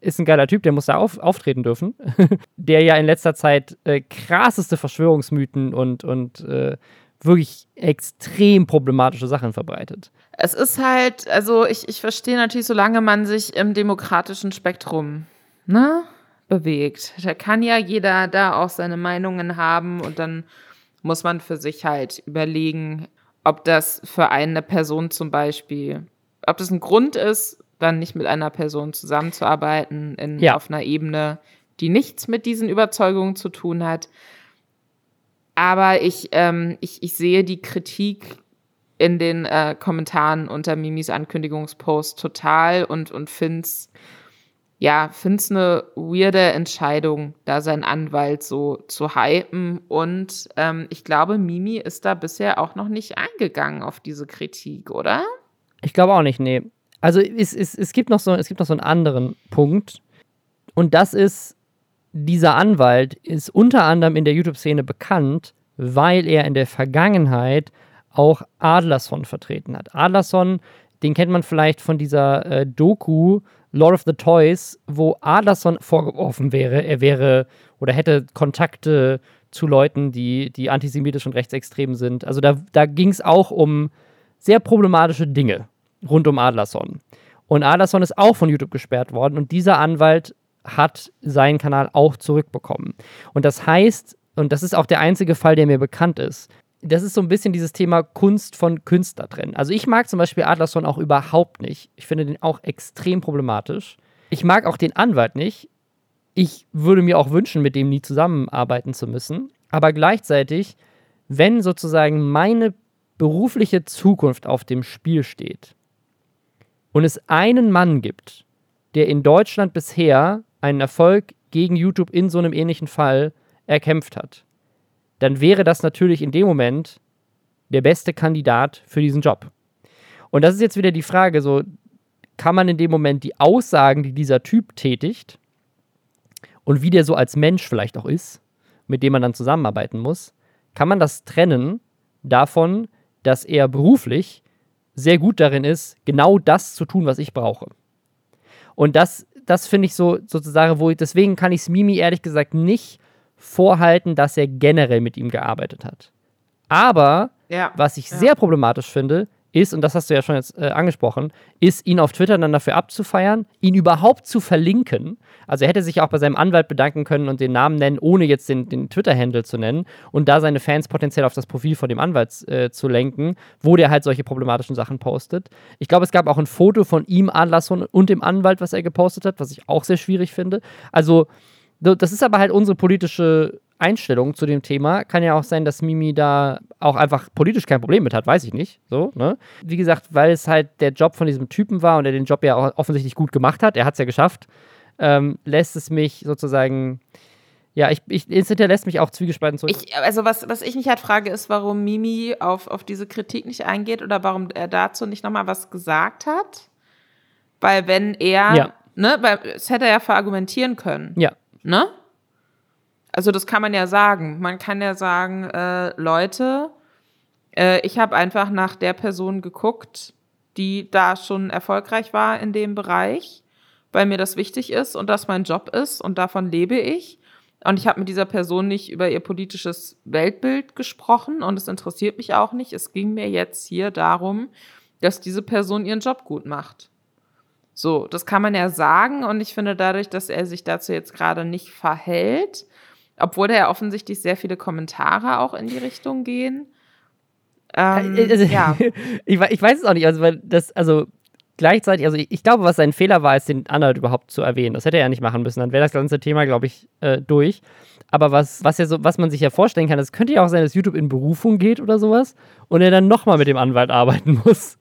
ist ein geiler Typ, der muss da auf, auftreten dürfen. der ja in letzter Zeit äh, krasseste Verschwörungsmythen und, und äh, wirklich extrem problematische Sachen verbreitet. Es ist halt, also ich, ich verstehe natürlich, solange man sich im demokratischen Spektrum ne, bewegt, da kann ja jeder da auch seine Meinungen haben und dann muss man für sich halt überlegen, ob das für eine Person zum Beispiel, ob das ein Grund ist, dann nicht mit einer Person zusammenzuarbeiten in, ja. auf einer Ebene, die nichts mit diesen Überzeugungen zu tun hat. Aber ich, ähm, ich, ich sehe die Kritik in den äh, Kommentaren unter Mimis Ankündigungspost total und, und finde es ja, find's eine weirde Entscheidung, da sein Anwalt so zu hypen. Und ähm, ich glaube, Mimi ist da bisher auch noch nicht eingegangen auf diese Kritik, oder? Ich glaube auch nicht, nee. Also es, es, es, gibt noch so, es gibt noch so einen anderen Punkt. Und das ist, dieser Anwalt ist unter anderem in der YouTube-Szene bekannt, weil er in der Vergangenheit auch Adlerson vertreten hat. Adlerson, den kennt man vielleicht von dieser äh, Doku Lord of the Toys, wo Adlerson vorgeworfen wäre, er wäre oder hätte Kontakte zu Leuten, die, die antisemitisch und rechtsextrem sind. Also da, da ging es auch um sehr problematische Dinge rund um Adlerson. Und Adlerson ist auch von YouTube gesperrt worden und dieser Anwalt hat seinen Kanal auch zurückbekommen. Und das heißt, und das ist auch der einzige Fall, der mir bekannt ist, das ist so ein bisschen dieses Thema Kunst von Künstler trennen. Also ich mag zum Beispiel Adlerson auch überhaupt nicht. Ich finde den auch extrem problematisch. Ich mag auch den Anwalt nicht. Ich würde mir auch wünschen, mit dem nie zusammenarbeiten zu müssen. Aber gleichzeitig, wenn sozusagen meine berufliche Zukunft auf dem Spiel steht, und es einen Mann gibt, der in Deutschland bisher einen Erfolg gegen YouTube in so einem ähnlichen Fall erkämpft hat, dann wäre das natürlich in dem Moment der beste Kandidat für diesen Job. Und das ist jetzt wieder die Frage, so kann man in dem Moment die Aussagen, die dieser Typ tätigt und wie der so als Mensch vielleicht auch ist, mit dem man dann zusammenarbeiten muss, kann man das trennen davon, dass er beruflich sehr gut darin ist, genau das zu tun, was ich brauche. Und das, das finde ich so sozusagen, wo ich, deswegen kann ich es Mimi ehrlich gesagt nicht vorhalten, dass er generell mit ihm gearbeitet hat. Aber ja, was ich ja. sehr problematisch finde, ist, und das hast du ja schon jetzt äh, angesprochen, ist, ihn auf Twitter dann dafür abzufeiern, ihn überhaupt zu verlinken. Also er hätte sich auch bei seinem Anwalt bedanken können und den Namen nennen, ohne jetzt den, den Twitter-Handle zu nennen und da seine Fans potenziell auf das Profil von dem Anwalt äh, zu lenken, wo der halt solche problematischen Sachen postet. Ich glaube, es gab auch ein Foto von ihm, Adlasson und dem Anwalt, was er gepostet hat, was ich auch sehr schwierig finde. Also das ist aber halt unsere politische Einstellung zu dem Thema. Kann ja auch sein, dass Mimi da auch einfach politisch kein Problem mit hat, weiß ich nicht. So, ne? Wie gesagt, weil es halt der Job von diesem Typen war und er den Job ja auch offensichtlich gut gemacht hat, er hat es ja geschafft, ähm, lässt es mich sozusagen. Ja, ich, ich, es hinterlässt mich auch zwiegespalten zurück. Ich, also, was, was ich mich halt frage, ist, warum Mimi auf, auf diese Kritik nicht eingeht oder warum er dazu nicht nochmal was gesagt hat. Weil, wenn er ja ne, weil es hätte er ja verargumentieren können. Ja. Ne? Also das kann man ja sagen. Man kann ja sagen, äh, Leute, äh, ich habe einfach nach der Person geguckt, die da schon erfolgreich war in dem Bereich, weil mir das wichtig ist und das mein Job ist und davon lebe ich. Und ich habe mit dieser Person nicht über ihr politisches Weltbild gesprochen und es interessiert mich auch nicht. Es ging mir jetzt hier darum, dass diese Person ihren Job gut macht. So, das kann man ja sagen und ich finde dadurch, dass er sich dazu jetzt gerade nicht verhält, obwohl da ja offensichtlich sehr viele Kommentare auch in die Richtung gehen. Ähm, also, ja. ich, ich, weiß es auch nicht, also weil das, also gleichzeitig, also ich, ich, glaube, was sein Fehler war, ist den Anwalt überhaupt zu erwähnen. Das hätte er ja nicht machen müssen. Dann wäre das ganze Thema, glaube ich, äh, durch. Aber was, was, ja so, was man sich ja vorstellen kann, es könnte ja auch sein, dass YouTube in Berufung geht oder sowas und er dann nochmal mit dem Anwalt arbeiten muss.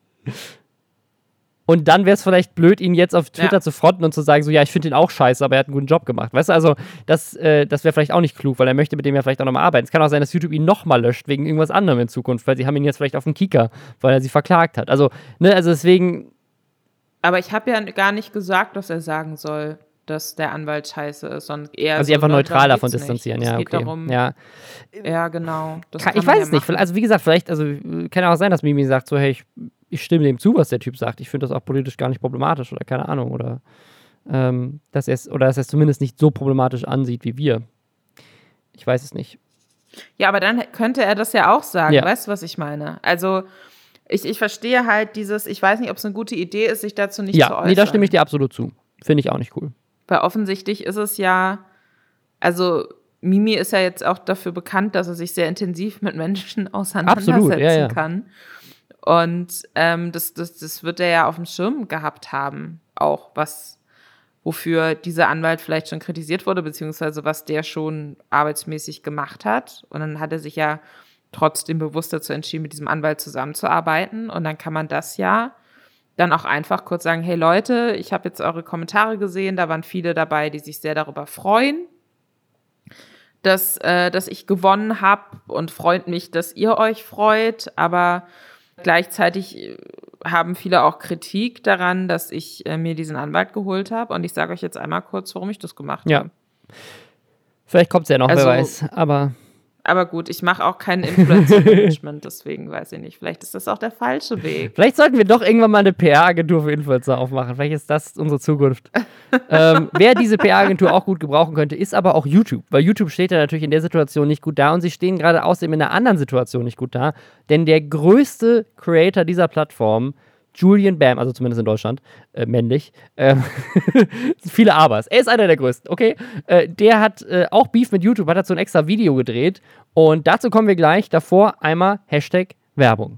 Und dann wäre es vielleicht blöd, ihn jetzt auf Twitter ja. zu fronten und zu sagen, so, ja, ich finde ihn auch scheiße, aber er hat einen guten Job gemacht. Weißt du, also, das, äh, das wäre vielleicht auch nicht klug, weil er möchte mit dem ja vielleicht auch nochmal arbeiten. Es kann auch sein, dass YouTube ihn nochmal löscht, wegen irgendwas anderem in Zukunft, weil sie haben ihn jetzt vielleicht auf den Kicker, weil er sie verklagt hat. Also, ne, also deswegen. Aber ich habe ja gar nicht gesagt, dass er sagen soll, dass der Anwalt scheiße ist, sondern eher. Also, so, einfach neutral davon distanzieren, nicht. ja, okay. Darum, ja. ja, genau. Kann, ich weiß es nicht. Also, wie gesagt, vielleicht, also, kann auch sein, dass Mimi sagt, so, hey, ich ich stimme dem zu, was der Typ sagt. Ich finde das auch politisch gar nicht problematisch oder keine Ahnung. Oder, ähm, dass es, oder dass er es zumindest nicht so problematisch ansieht wie wir. Ich weiß es nicht. Ja, aber dann könnte er das ja auch sagen. Ja. Weißt du, was ich meine? Also, ich, ich verstehe halt dieses, ich weiß nicht, ob es eine gute Idee ist, sich dazu nicht ja, zu äußern. Nee, da stimme ich dir absolut zu. Finde ich auch nicht cool. Weil offensichtlich ist es ja, also Mimi ist ja jetzt auch dafür bekannt, dass er sich sehr intensiv mit Menschen auseinandersetzen absolut, ja, ja. kann. Und ähm, das, das, das wird er ja auf dem Schirm gehabt haben, auch was, wofür dieser Anwalt vielleicht schon kritisiert wurde, beziehungsweise was der schon arbeitsmäßig gemacht hat. Und dann hat er sich ja trotzdem bewusst dazu entschieden, mit diesem Anwalt zusammenzuarbeiten. Und dann kann man das ja dann auch einfach kurz sagen, hey Leute, ich habe jetzt eure Kommentare gesehen, da waren viele dabei, die sich sehr darüber freuen, dass, äh, dass ich gewonnen habe und freut mich, dass ihr euch freut, aber Gleichzeitig äh, haben viele auch Kritik daran, dass ich äh, mir diesen Anwalt geholt habe. Und ich sage euch jetzt einmal kurz, warum ich das gemacht ja. habe. Vielleicht kommt es ja noch, also, wer weiß. Aber aber gut, ich mache auch kein Influencer-Management, deswegen weiß ich nicht. Vielleicht ist das auch der falsche Weg. Vielleicht sollten wir doch irgendwann mal eine PR-Agentur für Influencer aufmachen. Vielleicht ist das unsere Zukunft. ähm, wer diese PR-Agentur auch gut gebrauchen könnte, ist aber auch YouTube. Weil YouTube steht ja natürlich in der Situation nicht gut da und sie stehen gerade außerdem in einer anderen Situation nicht gut da. Denn der größte Creator dieser Plattform Julian Bam, also zumindest in Deutschland, äh, männlich. Ähm, viele Abers. Er ist einer der größten, okay? Äh, der hat äh, auch Beef mit YouTube, hat dazu ein extra Video gedreht. Und dazu kommen wir gleich. Davor einmal Hashtag Werbung.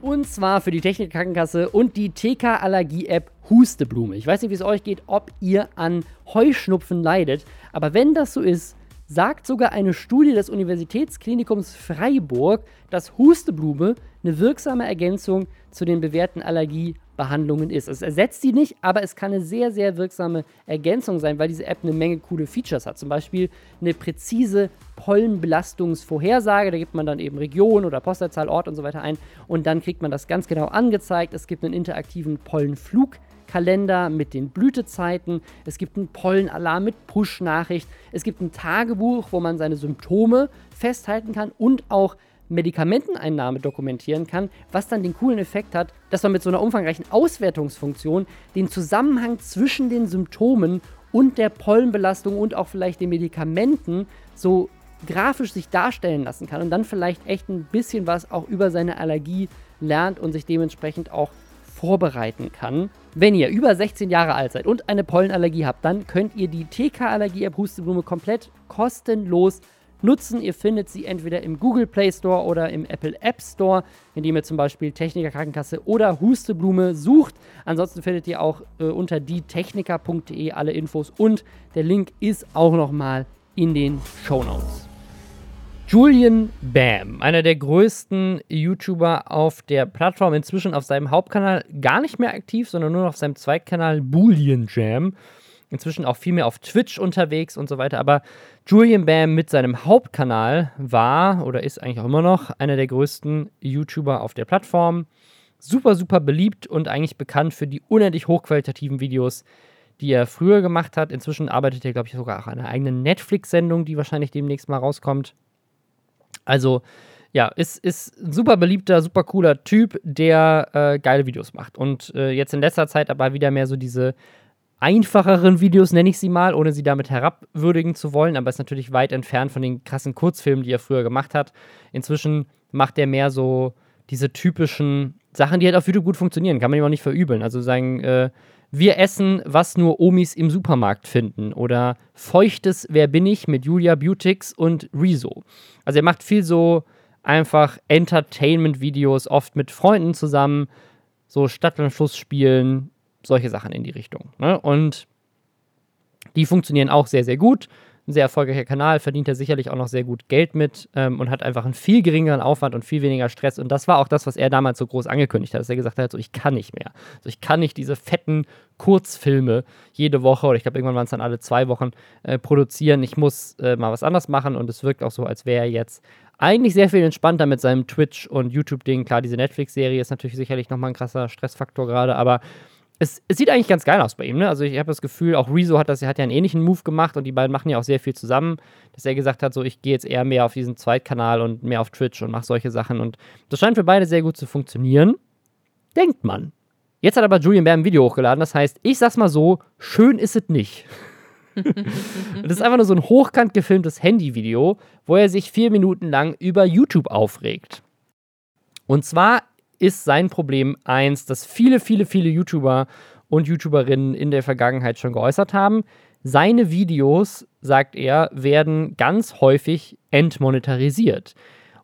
Und zwar für die Technik-Krankenkasse und die TK-Allergie-App Husteblume. Ich weiß nicht, wie es euch geht, ob ihr an Heuschnupfen leidet. Aber wenn das so ist, sagt sogar eine Studie des Universitätsklinikums Freiburg, dass Husteblume eine wirksame Ergänzung zu den bewährten Allergiebehandlungen ist. Es ersetzt sie nicht, aber es kann eine sehr, sehr wirksame Ergänzung sein, weil diese App eine Menge coole Features hat. Zum Beispiel eine präzise Pollenbelastungsvorhersage. Da gibt man dann eben Region oder Postleitzahl, Ort und so weiter ein und dann kriegt man das ganz genau angezeigt. Es gibt einen interaktiven Pollenflug. Kalender mit den Blütezeiten, es gibt einen Pollenalarm mit Push-Nachricht, es gibt ein Tagebuch, wo man seine Symptome festhalten kann und auch Medikamenteneinnahme dokumentieren kann, was dann den coolen Effekt hat, dass man mit so einer umfangreichen Auswertungsfunktion den Zusammenhang zwischen den Symptomen und der Pollenbelastung und auch vielleicht den Medikamenten so grafisch sich darstellen lassen kann und dann vielleicht echt ein bisschen was auch über seine Allergie lernt und sich dementsprechend auch vorbereiten kann. Wenn ihr über 16 Jahre alt seid und eine Pollenallergie habt, dann könnt ihr die TK-Allergie-App Husteblume komplett kostenlos nutzen. Ihr findet sie entweder im Google Play Store oder im Apple App Store, indem ihr zum Beispiel Techniker Krankenkasse oder Husteblume sucht. Ansonsten findet ihr auch äh, unter dietechniker.de alle Infos und der Link ist auch nochmal in den Show Notes. Julian Bam, einer der größten YouTuber auf der Plattform, inzwischen auf seinem Hauptkanal gar nicht mehr aktiv, sondern nur auf seinem Zweitkanal Boolean Jam. Inzwischen auch viel mehr auf Twitch unterwegs und so weiter. Aber Julian Bam mit seinem Hauptkanal war oder ist eigentlich auch immer noch einer der größten YouTuber auf der Plattform. super, super beliebt und eigentlich bekannt für die unendlich hochqualitativen Videos, die er früher gemacht hat. Inzwischen arbeitet er, glaube ich, sogar auch an einer eigenen Netflix-Sendung, die wahrscheinlich demnächst mal rauskommt. Also, ja, ist, ist ein super beliebter, super cooler Typ, der äh, geile Videos macht. Und äh, jetzt in letzter Zeit aber wieder mehr so diese einfacheren Videos, nenne ich sie mal, ohne sie damit herabwürdigen zu wollen, aber ist natürlich weit entfernt von den krassen Kurzfilmen, die er früher gemacht hat. Inzwischen macht er mehr so diese typischen Sachen, die halt auf YouTube gut funktionieren, kann man ihm auch nicht verübeln. Also sagen, äh, wir essen, was nur Omis im Supermarkt finden. Oder Feuchtes Wer bin ich mit Julia Beautix und Rezo. Also er macht viel so einfach Entertainment-Videos, oft mit Freunden zusammen, so Stadt- und Fluss spielen, solche Sachen in die Richtung. Ne? Und die funktionieren auch sehr, sehr gut. Ein sehr erfolgreicher Kanal, verdient er sicherlich auch noch sehr gut Geld mit ähm, und hat einfach einen viel geringeren Aufwand und viel weniger Stress. Und das war auch das, was er damals so groß angekündigt hat, dass er gesagt hat, so ich kann nicht mehr. So ich kann nicht diese fetten Kurzfilme jede Woche oder ich glaube irgendwann waren es dann alle zwei Wochen äh, produzieren. Ich muss äh, mal was anderes machen und es wirkt auch so, als wäre er jetzt eigentlich sehr viel entspannter mit seinem Twitch- und YouTube-Ding. Klar, diese Netflix-Serie ist natürlich sicherlich nochmal ein krasser Stressfaktor gerade, aber es, es, sieht eigentlich ganz geil aus bei ihm. Ne? Also ich habe das Gefühl, auch Rezo hat, das, hat ja einen ähnlichen Move gemacht und die beiden machen ja auch sehr viel zusammen, dass er gesagt hat, so ich gehe jetzt eher mehr auf diesen Zweitkanal und mehr auf Twitch und mache solche Sachen und das scheint für beide sehr gut zu funktionieren. Denkt man. Jetzt hat aber Julian Bär ein Video hochgeladen, das heißt, ich sag's mal so, schön ist es nicht. das ist einfach nur so ein hochkant gefilmtes Handyvideo, wo er sich vier Minuten lang über YouTube aufregt. Und zwar ist sein Problem eins, das viele, viele, viele YouTuber und YouTuberinnen in der Vergangenheit schon geäußert haben. Seine Videos, sagt er, werden ganz häufig entmonetarisiert.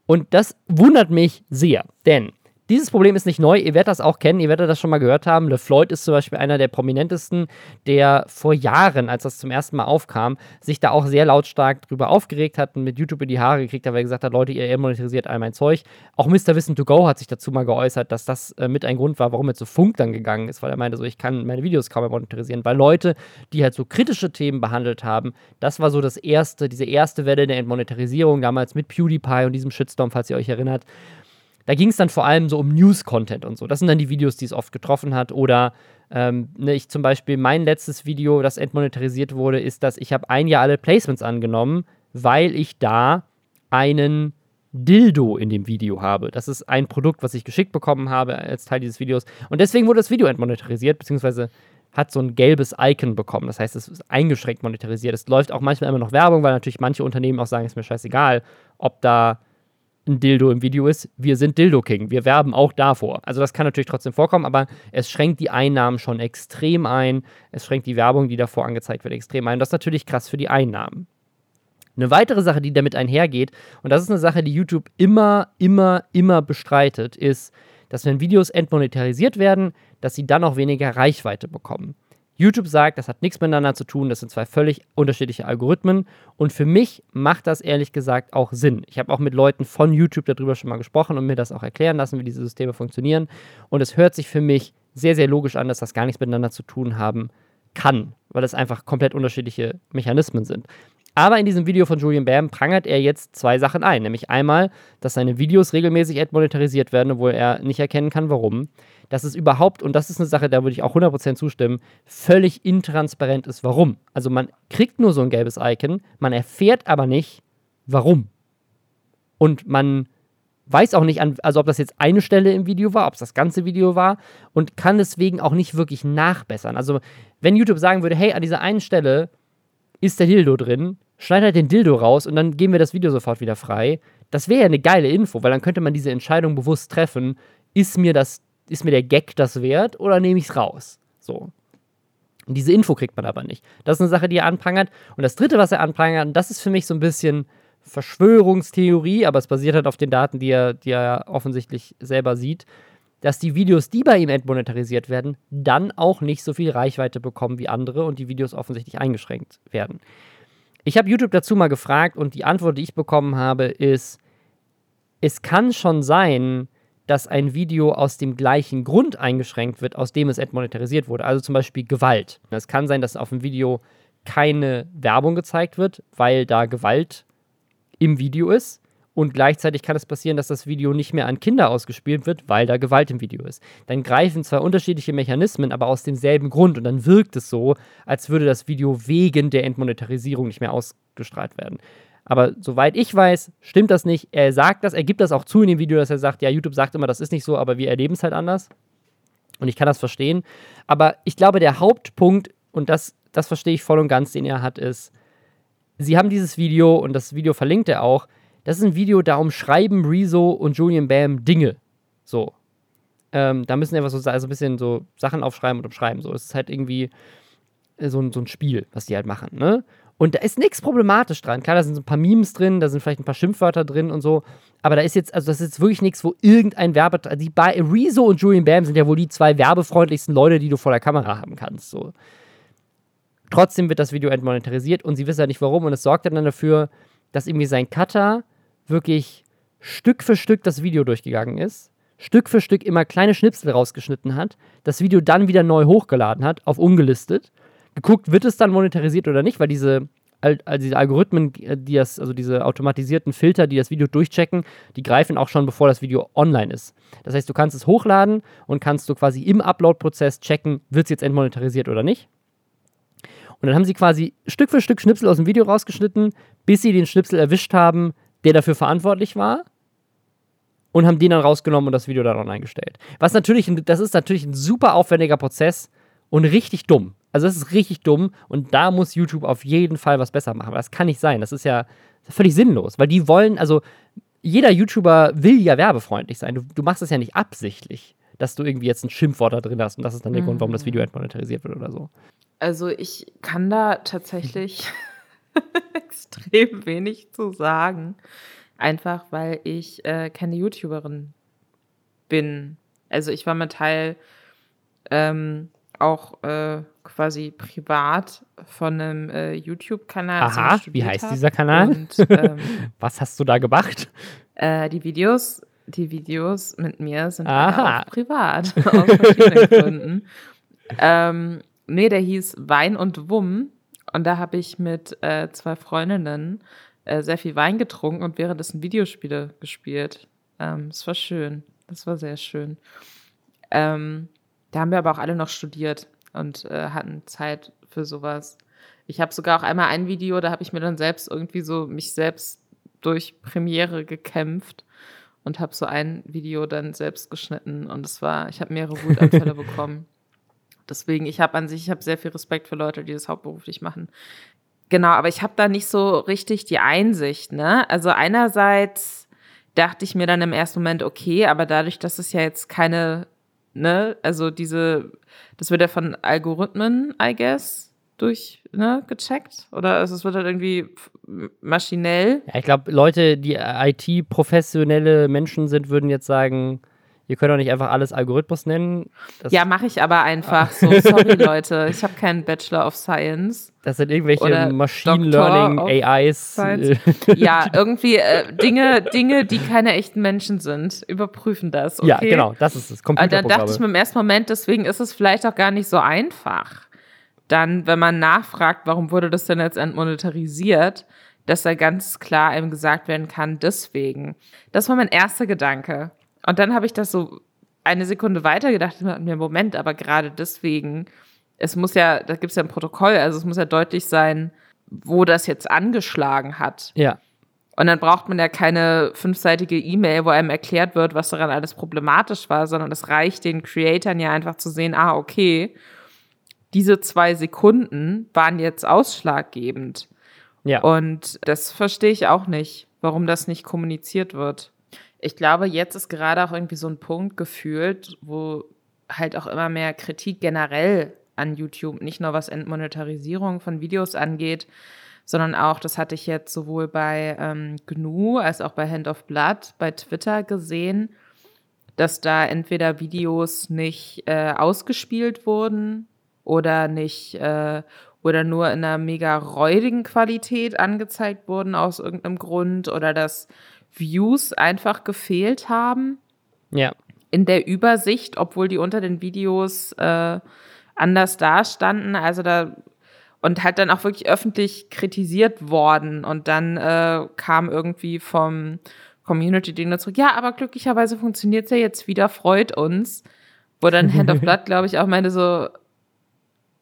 Und das wundert mich sehr, denn dieses Problem ist nicht neu, ihr werdet das auch kennen, ihr werdet das schon mal gehört haben. LeFloid ist zum Beispiel einer der prominentesten, der vor Jahren, als das zum ersten Mal aufkam, sich da auch sehr lautstark drüber aufgeregt hat und mit YouTube in die Haare gekriegt hat, weil er gesagt hat, Leute, ihr monetarisiert all mein Zeug. Auch Mr. Wissen to Go hat sich dazu mal geäußert, dass das äh, mit ein Grund war, warum er zu Funk dann gegangen ist, weil er meinte, so, ich kann meine Videos kaum mehr monetarisieren, weil Leute, die halt so kritische Themen behandelt haben, das war so das erste, diese erste Welle der Entmonetarisierung, damals mit PewDiePie und diesem Shitstorm, falls ihr euch erinnert. Da ging es dann vor allem so um News-Content und so. Das sind dann die Videos, die es oft getroffen hat. Oder ähm, ne, ich zum Beispiel, mein letztes Video, das entmonetarisiert wurde, ist, dass ich habe ein Jahr alle Placements angenommen, weil ich da einen Dildo in dem Video habe. Das ist ein Produkt, was ich geschickt bekommen habe als Teil dieses Videos. Und deswegen wurde das Video entmonetarisiert, beziehungsweise hat so ein gelbes Icon bekommen. Das heißt, es ist eingeschränkt monetarisiert. Es läuft auch manchmal immer noch Werbung, weil natürlich manche Unternehmen auch sagen, ist mir scheißegal, ob da ein Dildo im Video ist, wir sind Dildo King. Wir werben auch davor. Also das kann natürlich trotzdem vorkommen, aber es schränkt die Einnahmen schon extrem ein. Es schränkt die Werbung, die davor angezeigt wird, extrem ein. Das ist natürlich krass für die Einnahmen. Eine weitere Sache, die damit einhergeht, und das ist eine Sache, die YouTube immer, immer, immer bestreitet, ist, dass wenn Videos entmonetarisiert werden, dass sie dann auch weniger Reichweite bekommen. YouTube sagt, das hat nichts miteinander zu tun, das sind zwei völlig unterschiedliche Algorithmen. Und für mich macht das ehrlich gesagt auch Sinn. Ich habe auch mit Leuten von YouTube darüber schon mal gesprochen und mir das auch erklären lassen, wie diese Systeme funktionieren. Und es hört sich für mich sehr, sehr logisch an, dass das gar nichts miteinander zu tun haben kann, weil es einfach komplett unterschiedliche Mechanismen sind. Aber in diesem Video von Julian Bam prangert er jetzt zwei Sachen ein. Nämlich einmal, dass seine Videos regelmäßig admonetarisiert werden, obwohl er nicht erkennen kann, warum dass es überhaupt, und das ist eine Sache, da würde ich auch 100% zustimmen, völlig intransparent ist, warum. Also man kriegt nur so ein gelbes Icon, man erfährt aber nicht, warum. Und man weiß auch nicht, also ob das jetzt eine Stelle im Video war, ob es das ganze Video war und kann deswegen auch nicht wirklich nachbessern. Also wenn YouTube sagen würde, hey, an dieser einen Stelle ist der Dildo drin, schneid halt den Dildo raus und dann geben wir das Video sofort wieder frei. Das wäre ja eine geile Info, weil dann könnte man diese Entscheidung bewusst treffen, ist mir das ist mir der Gag das wert oder nehme ich es raus? So. Und diese Info kriegt man aber nicht. Das ist eine Sache, die er anprangert. Und das dritte, was er anprangert, und das ist für mich so ein bisschen Verschwörungstheorie, aber es basiert halt auf den Daten, die er, die er offensichtlich selber sieht, dass die Videos, die bei ihm entmonetarisiert werden, dann auch nicht so viel Reichweite bekommen wie andere und die Videos offensichtlich eingeschränkt werden. Ich habe YouTube dazu mal gefragt und die Antwort, die ich bekommen habe, ist, es kann schon sein, dass ein Video aus dem gleichen Grund eingeschränkt wird, aus dem es entmonetarisiert wurde. Also zum Beispiel Gewalt. Es kann sein, dass auf dem Video keine Werbung gezeigt wird, weil da Gewalt im Video ist. Und gleichzeitig kann es passieren, dass das Video nicht mehr an Kinder ausgespielt wird, weil da Gewalt im Video ist. Dann greifen zwei unterschiedliche Mechanismen, aber aus demselben Grund. Und dann wirkt es so, als würde das Video wegen der Entmonetarisierung nicht mehr ausgestrahlt werden. Aber soweit ich weiß, stimmt das nicht. Er sagt das, er gibt das auch zu in dem Video, dass er sagt, ja, YouTube sagt immer, das ist nicht so, aber wir erleben es halt anders. Und ich kann das verstehen. Aber ich glaube, der Hauptpunkt, und das, das verstehe ich voll und ganz, den er hat, ist, sie haben dieses Video, und das Video verlinkt er auch, das ist ein Video, da umschreiben Rezo und Julian Bam Dinge. So. Ähm, da müssen einfach so also ein bisschen so Sachen aufschreiben und umschreiben. So. Es ist halt irgendwie so ein, so ein Spiel, was die halt machen. Ne? Und da ist nichts problematisch dran. Klar, da sind so ein paar Memes drin, da sind vielleicht ein paar Schimpfwörter drin und so. Aber da ist jetzt, also das ist jetzt wirklich nichts, wo irgendein Werbe. Die bei Rezo und Julian Bam sind ja wohl die zwei werbefreundlichsten Leute, die du vor der Kamera haben kannst. So. Trotzdem wird das Video entmonetarisiert und sie wissen ja nicht warum. Und es sorgt dann dafür, dass irgendwie sein Cutter wirklich Stück für Stück das Video durchgegangen ist, Stück für Stück immer kleine Schnipsel rausgeschnitten hat, das Video dann wieder neu hochgeladen hat, auf ungelistet, geguckt, wird es dann monetarisiert oder nicht, weil diese, also diese Algorithmen, äh, die das, also diese automatisierten Filter, die das Video durchchecken, die greifen auch schon, bevor das Video online ist. Das heißt, du kannst es hochladen und kannst du quasi im Upload-Prozess checken, wird es jetzt entmonetarisiert oder nicht. Und dann haben sie quasi Stück für Stück Schnipsel aus dem Video rausgeschnitten, bis sie den Schnipsel erwischt haben, der dafür verantwortlich war und haben den dann rausgenommen und das Video dann online gestellt. Was natürlich, das ist natürlich ein super aufwendiger Prozess und richtig dumm. Also das ist richtig dumm und da muss YouTube auf jeden Fall was besser machen. Das kann nicht sein. Das ist ja völlig sinnlos, weil die wollen, also jeder YouTuber will ja werbefreundlich sein. Du, du machst es ja nicht absichtlich, dass du irgendwie jetzt ein Schimpfwort da drin hast und das ist dann der mhm. Grund, warum das Video entmonetarisiert wird oder so. Also ich kann da tatsächlich extrem wenig zu sagen. Einfach weil ich äh, keine YouTuberin bin. Also ich war mal Teil ähm, auch äh, quasi privat von einem äh, YouTube-Kanal. Aha, wie heißt dieser Kanal? Und, ähm, Was hast du da gemacht? Äh, die Videos, die Videos mit mir sind auch privat, aus verschiedenen Gründen. Ähm, nee, der hieß Wein und Wumm und da habe ich mit äh, zwei Freundinnen äh, sehr viel Wein getrunken und währenddessen Videospiele gespielt. Ähm, es war schön. Das war sehr schön. Ähm, da haben wir aber auch alle noch studiert und äh, hatten Zeit für sowas. Ich habe sogar auch einmal ein Video, da habe ich mir dann selbst irgendwie so mich selbst durch Premiere gekämpft und habe so ein Video dann selbst geschnitten und es war, ich habe mehrere Wutanfälle bekommen. Deswegen, ich habe an sich, ich habe sehr viel Respekt für Leute, die das hauptberuflich machen. Genau, aber ich habe da nicht so richtig die Einsicht, ne? Also einerseits dachte ich mir dann im ersten Moment, okay, aber dadurch, dass es ja jetzt keine, ne, also diese, das wird ja von Algorithmen, I guess, durch, ne, gecheckt? Oder also es wird halt irgendwie maschinell. Ja, ich glaube, Leute, die IT-professionelle Menschen sind, würden jetzt sagen, Ihr könnt doch nicht einfach alles Algorithmus nennen. Das ja, mache ich aber einfach so. Sorry, Leute. Ich habe keinen Bachelor of Science. Das sind irgendwelche Machine Doktor Learning AIs. ja, irgendwie äh, Dinge, Dinge, die keine echten Menschen sind. Überprüfen das. Okay? Ja, genau. Das ist es. Und dann dachte ich mir im ersten Moment, deswegen ist es vielleicht auch gar nicht so einfach. Dann, wenn man nachfragt, warum wurde das denn jetzt entmonetarisiert, dass da ganz klar einem gesagt werden kann, deswegen. Das war mein erster Gedanke. Und dann habe ich das so eine Sekunde weiter gedacht, mir Moment, aber gerade deswegen, es muss ja, da gibt es ja ein Protokoll, also es muss ja deutlich sein, wo das jetzt angeschlagen hat. Ja. Und dann braucht man ja keine fünfseitige E-Mail, wo einem erklärt wird, was daran alles problematisch war, sondern es reicht den Creatoren ja einfach zu sehen, ah, okay, diese zwei Sekunden waren jetzt ausschlaggebend. Ja. Und das verstehe ich auch nicht, warum das nicht kommuniziert wird ich glaube, jetzt ist gerade auch irgendwie so ein Punkt gefühlt, wo halt auch immer mehr Kritik generell an YouTube, nicht nur was Entmonetarisierung von Videos angeht, sondern auch, das hatte ich jetzt sowohl bei ähm, GNU als auch bei Hand of Blood bei Twitter gesehen, dass da entweder Videos nicht äh, ausgespielt wurden oder nicht äh, oder nur in einer mega räudigen Qualität angezeigt wurden aus irgendeinem Grund oder dass Views einfach gefehlt haben. Ja. In der Übersicht, obwohl die unter den Videos äh, anders dastanden. Also da und halt dann auch wirklich öffentlich kritisiert worden. Und dann äh, kam irgendwie vom, Community-Dinge zurück. Ja, aber glücklicherweise funktioniert es ja jetzt wieder, freut uns. Wo dann Hand of Blood, glaube ich, auch meinte so,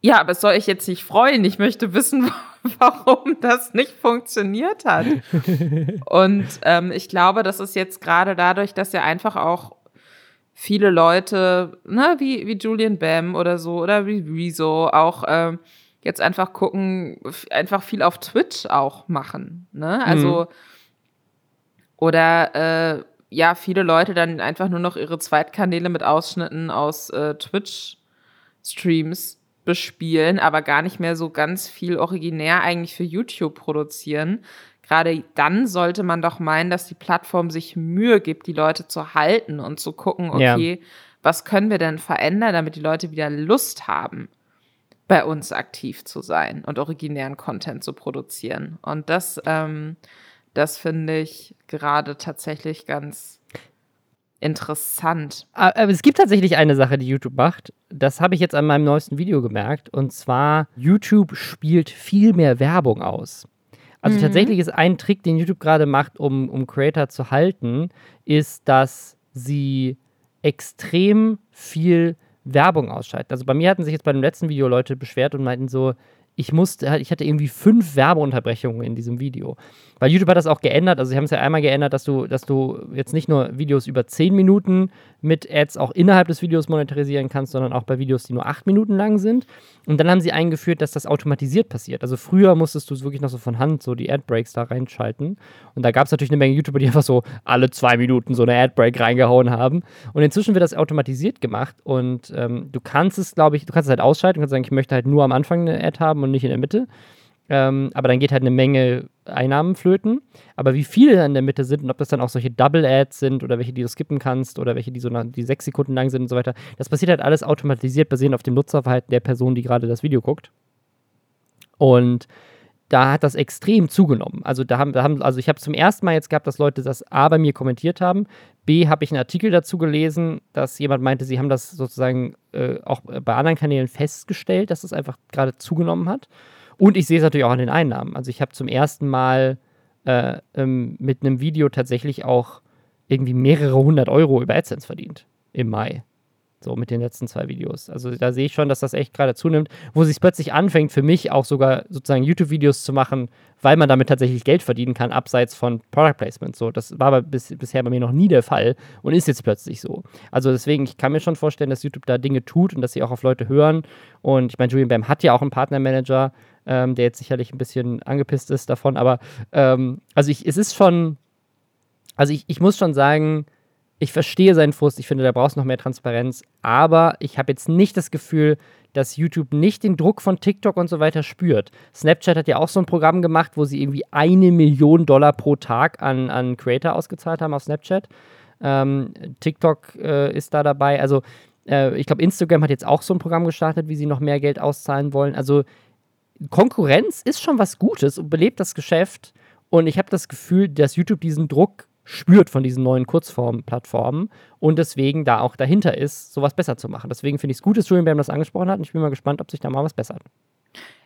ja, aber es soll ich jetzt nicht freuen. Ich möchte wissen, warum das nicht funktioniert hat. Und ähm, ich glaube, das ist jetzt gerade dadurch, dass ja einfach auch viele Leute, ne, wie, wie Julian Bam oder so, oder wie Rezo, auch ähm, jetzt einfach gucken, einfach viel auf Twitch auch machen. Ne? Also, mhm. oder äh, ja, viele Leute dann einfach nur noch ihre Zweitkanäle mit Ausschnitten aus äh, Twitch-Streams bespielen, aber gar nicht mehr so ganz viel originär eigentlich für YouTube produzieren. Gerade dann sollte man doch meinen, dass die Plattform sich Mühe gibt, die Leute zu halten und zu gucken, okay, ja. was können wir denn verändern, damit die Leute wieder Lust haben, bei uns aktiv zu sein und originären Content zu produzieren. Und das, ähm, das finde ich gerade tatsächlich ganz interessant. Aber es gibt tatsächlich eine Sache, die YouTube macht. Das habe ich jetzt an meinem neuesten Video gemerkt. Und zwar, YouTube spielt viel mehr Werbung aus. Also mhm. tatsächlich ist ein Trick, den YouTube gerade macht, um, um Creator zu halten, ist, dass sie extrem viel Werbung ausschalten. Also bei mir hatten sich jetzt bei dem letzten Video Leute beschwert und meinten so, ich musste, ich hatte irgendwie fünf Werbeunterbrechungen in diesem Video. Weil YouTube hat das auch geändert. Also sie haben es ja einmal geändert, dass du, dass du jetzt nicht nur Videos über zehn Minuten mit Ads auch innerhalb des Videos monetarisieren kannst, sondern auch bei Videos, die nur acht Minuten lang sind. Und dann haben sie eingeführt, dass das automatisiert passiert. Also früher musstest du es wirklich noch so von Hand so die Adbreaks da reinschalten. Und da gab es natürlich eine Menge YouTuber, die einfach so alle zwei Minuten so eine Adbreak reingehauen haben. Und inzwischen wird das automatisiert gemacht und ähm, du kannst es, glaube ich, du kannst es halt ausschalten, du kannst sagen, ich möchte halt nur am Anfang eine Ad haben und nicht in der Mitte. Ähm, aber dann geht halt eine Menge Einnahmen flöten. Aber wie viele in der Mitte sind und ob das dann auch solche Double-Ads sind oder welche, die du skippen kannst oder welche, die so die sechs Sekunden lang sind und so weiter, das passiert halt alles automatisiert, basierend auf dem Nutzerverhalten der Person, die gerade das Video guckt. Und da hat das extrem zugenommen. Also da haben, da haben also ich habe zum ersten Mal jetzt gehabt, dass Leute das A bei mir kommentiert haben, B habe ich einen Artikel dazu gelesen, dass jemand meinte, sie haben das sozusagen äh, auch bei anderen Kanälen festgestellt, dass es das einfach gerade zugenommen hat. Und ich sehe es natürlich auch an den Einnahmen. Also ich habe zum ersten Mal äh, ähm, mit einem Video tatsächlich auch irgendwie mehrere hundert Euro über AdSense verdient im Mai. So mit den letzten zwei Videos. Also da sehe ich schon, dass das echt gerade zunimmt, wo sich plötzlich anfängt, für mich auch sogar sozusagen YouTube-Videos zu machen, weil man damit tatsächlich Geld verdienen kann, abseits von Product Placement. So, das war aber bis, bisher bei mir noch nie der Fall und ist jetzt plötzlich so. Also deswegen, ich kann mir schon vorstellen, dass YouTube da Dinge tut und dass sie auch auf Leute hören. Und ich meine, Julian Bam hat ja auch einen Partnermanager, ähm, der jetzt sicherlich ein bisschen angepisst ist davon, aber ähm, also ich, es ist schon, also ich, ich muss schon sagen, ich verstehe seinen Frust, ich finde, da brauchst du noch mehr Transparenz, aber ich habe jetzt nicht das Gefühl, dass YouTube nicht den Druck von TikTok und so weiter spürt. Snapchat hat ja auch so ein Programm gemacht, wo sie irgendwie eine Million Dollar pro Tag an, an Creator ausgezahlt haben auf Snapchat. Ähm, TikTok äh, ist da dabei. Also äh, ich glaube, Instagram hat jetzt auch so ein Programm gestartet, wie sie noch mehr Geld auszahlen wollen. Also Konkurrenz ist schon was Gutes und belebt das Geschäft. Und ich habe das Gefühl, dass YouTube diesen Druck spürt von diesen neuen Kurzform-Plattformen und deswegen da auch dahinter ist, sowas besser zu machen. Deswegen finde ich es gut, dass Julian Bam das angesprochen hat und ich bin mal gespannt, ob sich da mal was bessert.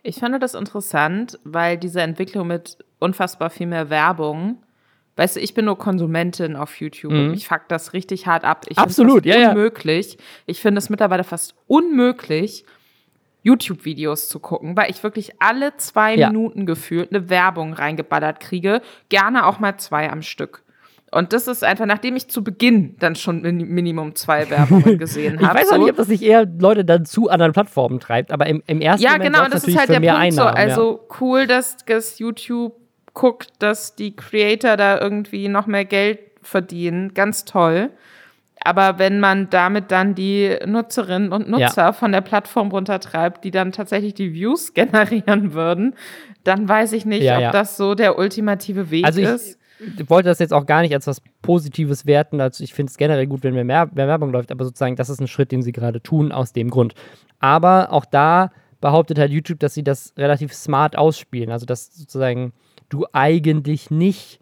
Ich fand das interessant, weil diese Entwicklung mit unfassbar viel mehr Werbung, weißt du, ich bin nur Konsumentin auf YouTube mhm. und mich fuckt das richtig hart ab. Ich Absolut, ja, unmöglich. Ja. Ich finde es mittlerweile fast unmöglich, YouTube-Videos zu gucken, weil ich wirklich alle zwei ja. Minuten gefühlt eine Werbung reingeballert kriege. Gerne auch mal zwei am Stück. Und das ist einfach, nachdem ich zu Beginn dann schon Minimum zwei Werbungen gesehen habe. ich weiß auch so. nicht, ob das nicht eher Leute dann zu anderen Plattformen treibt, aber im, im ersten ja, Moment genau, das ist halt der Punkt Einnahmen, so. Also ja. cool, dass, dass YouTube guckt, dass die Creator da irgendwie noch mehr Geld verdienen. Ganz toll. Aber wenn man damit dann die Nutzerinnen und Nutzer ja. von der Plattform runtertreibt, die dann tatsächlich die Views generieren würden, dann weiß ich nicht, ja, ob ja. das so der ultimative Weg also ich, ist. Ich wollte das jetzt auch gar nicht als was Positives werten. Also ich finde es generell gut, wenn mehr, mehr Werbung läuft, aber sozusagen, das ist ein Schritt, den sie gerade tun, aus dem Grund. Aber auch da behauptet halt YouTube, dass sie das relativ smart ausspielen. Also, dass sozusagen du eigentlich nicht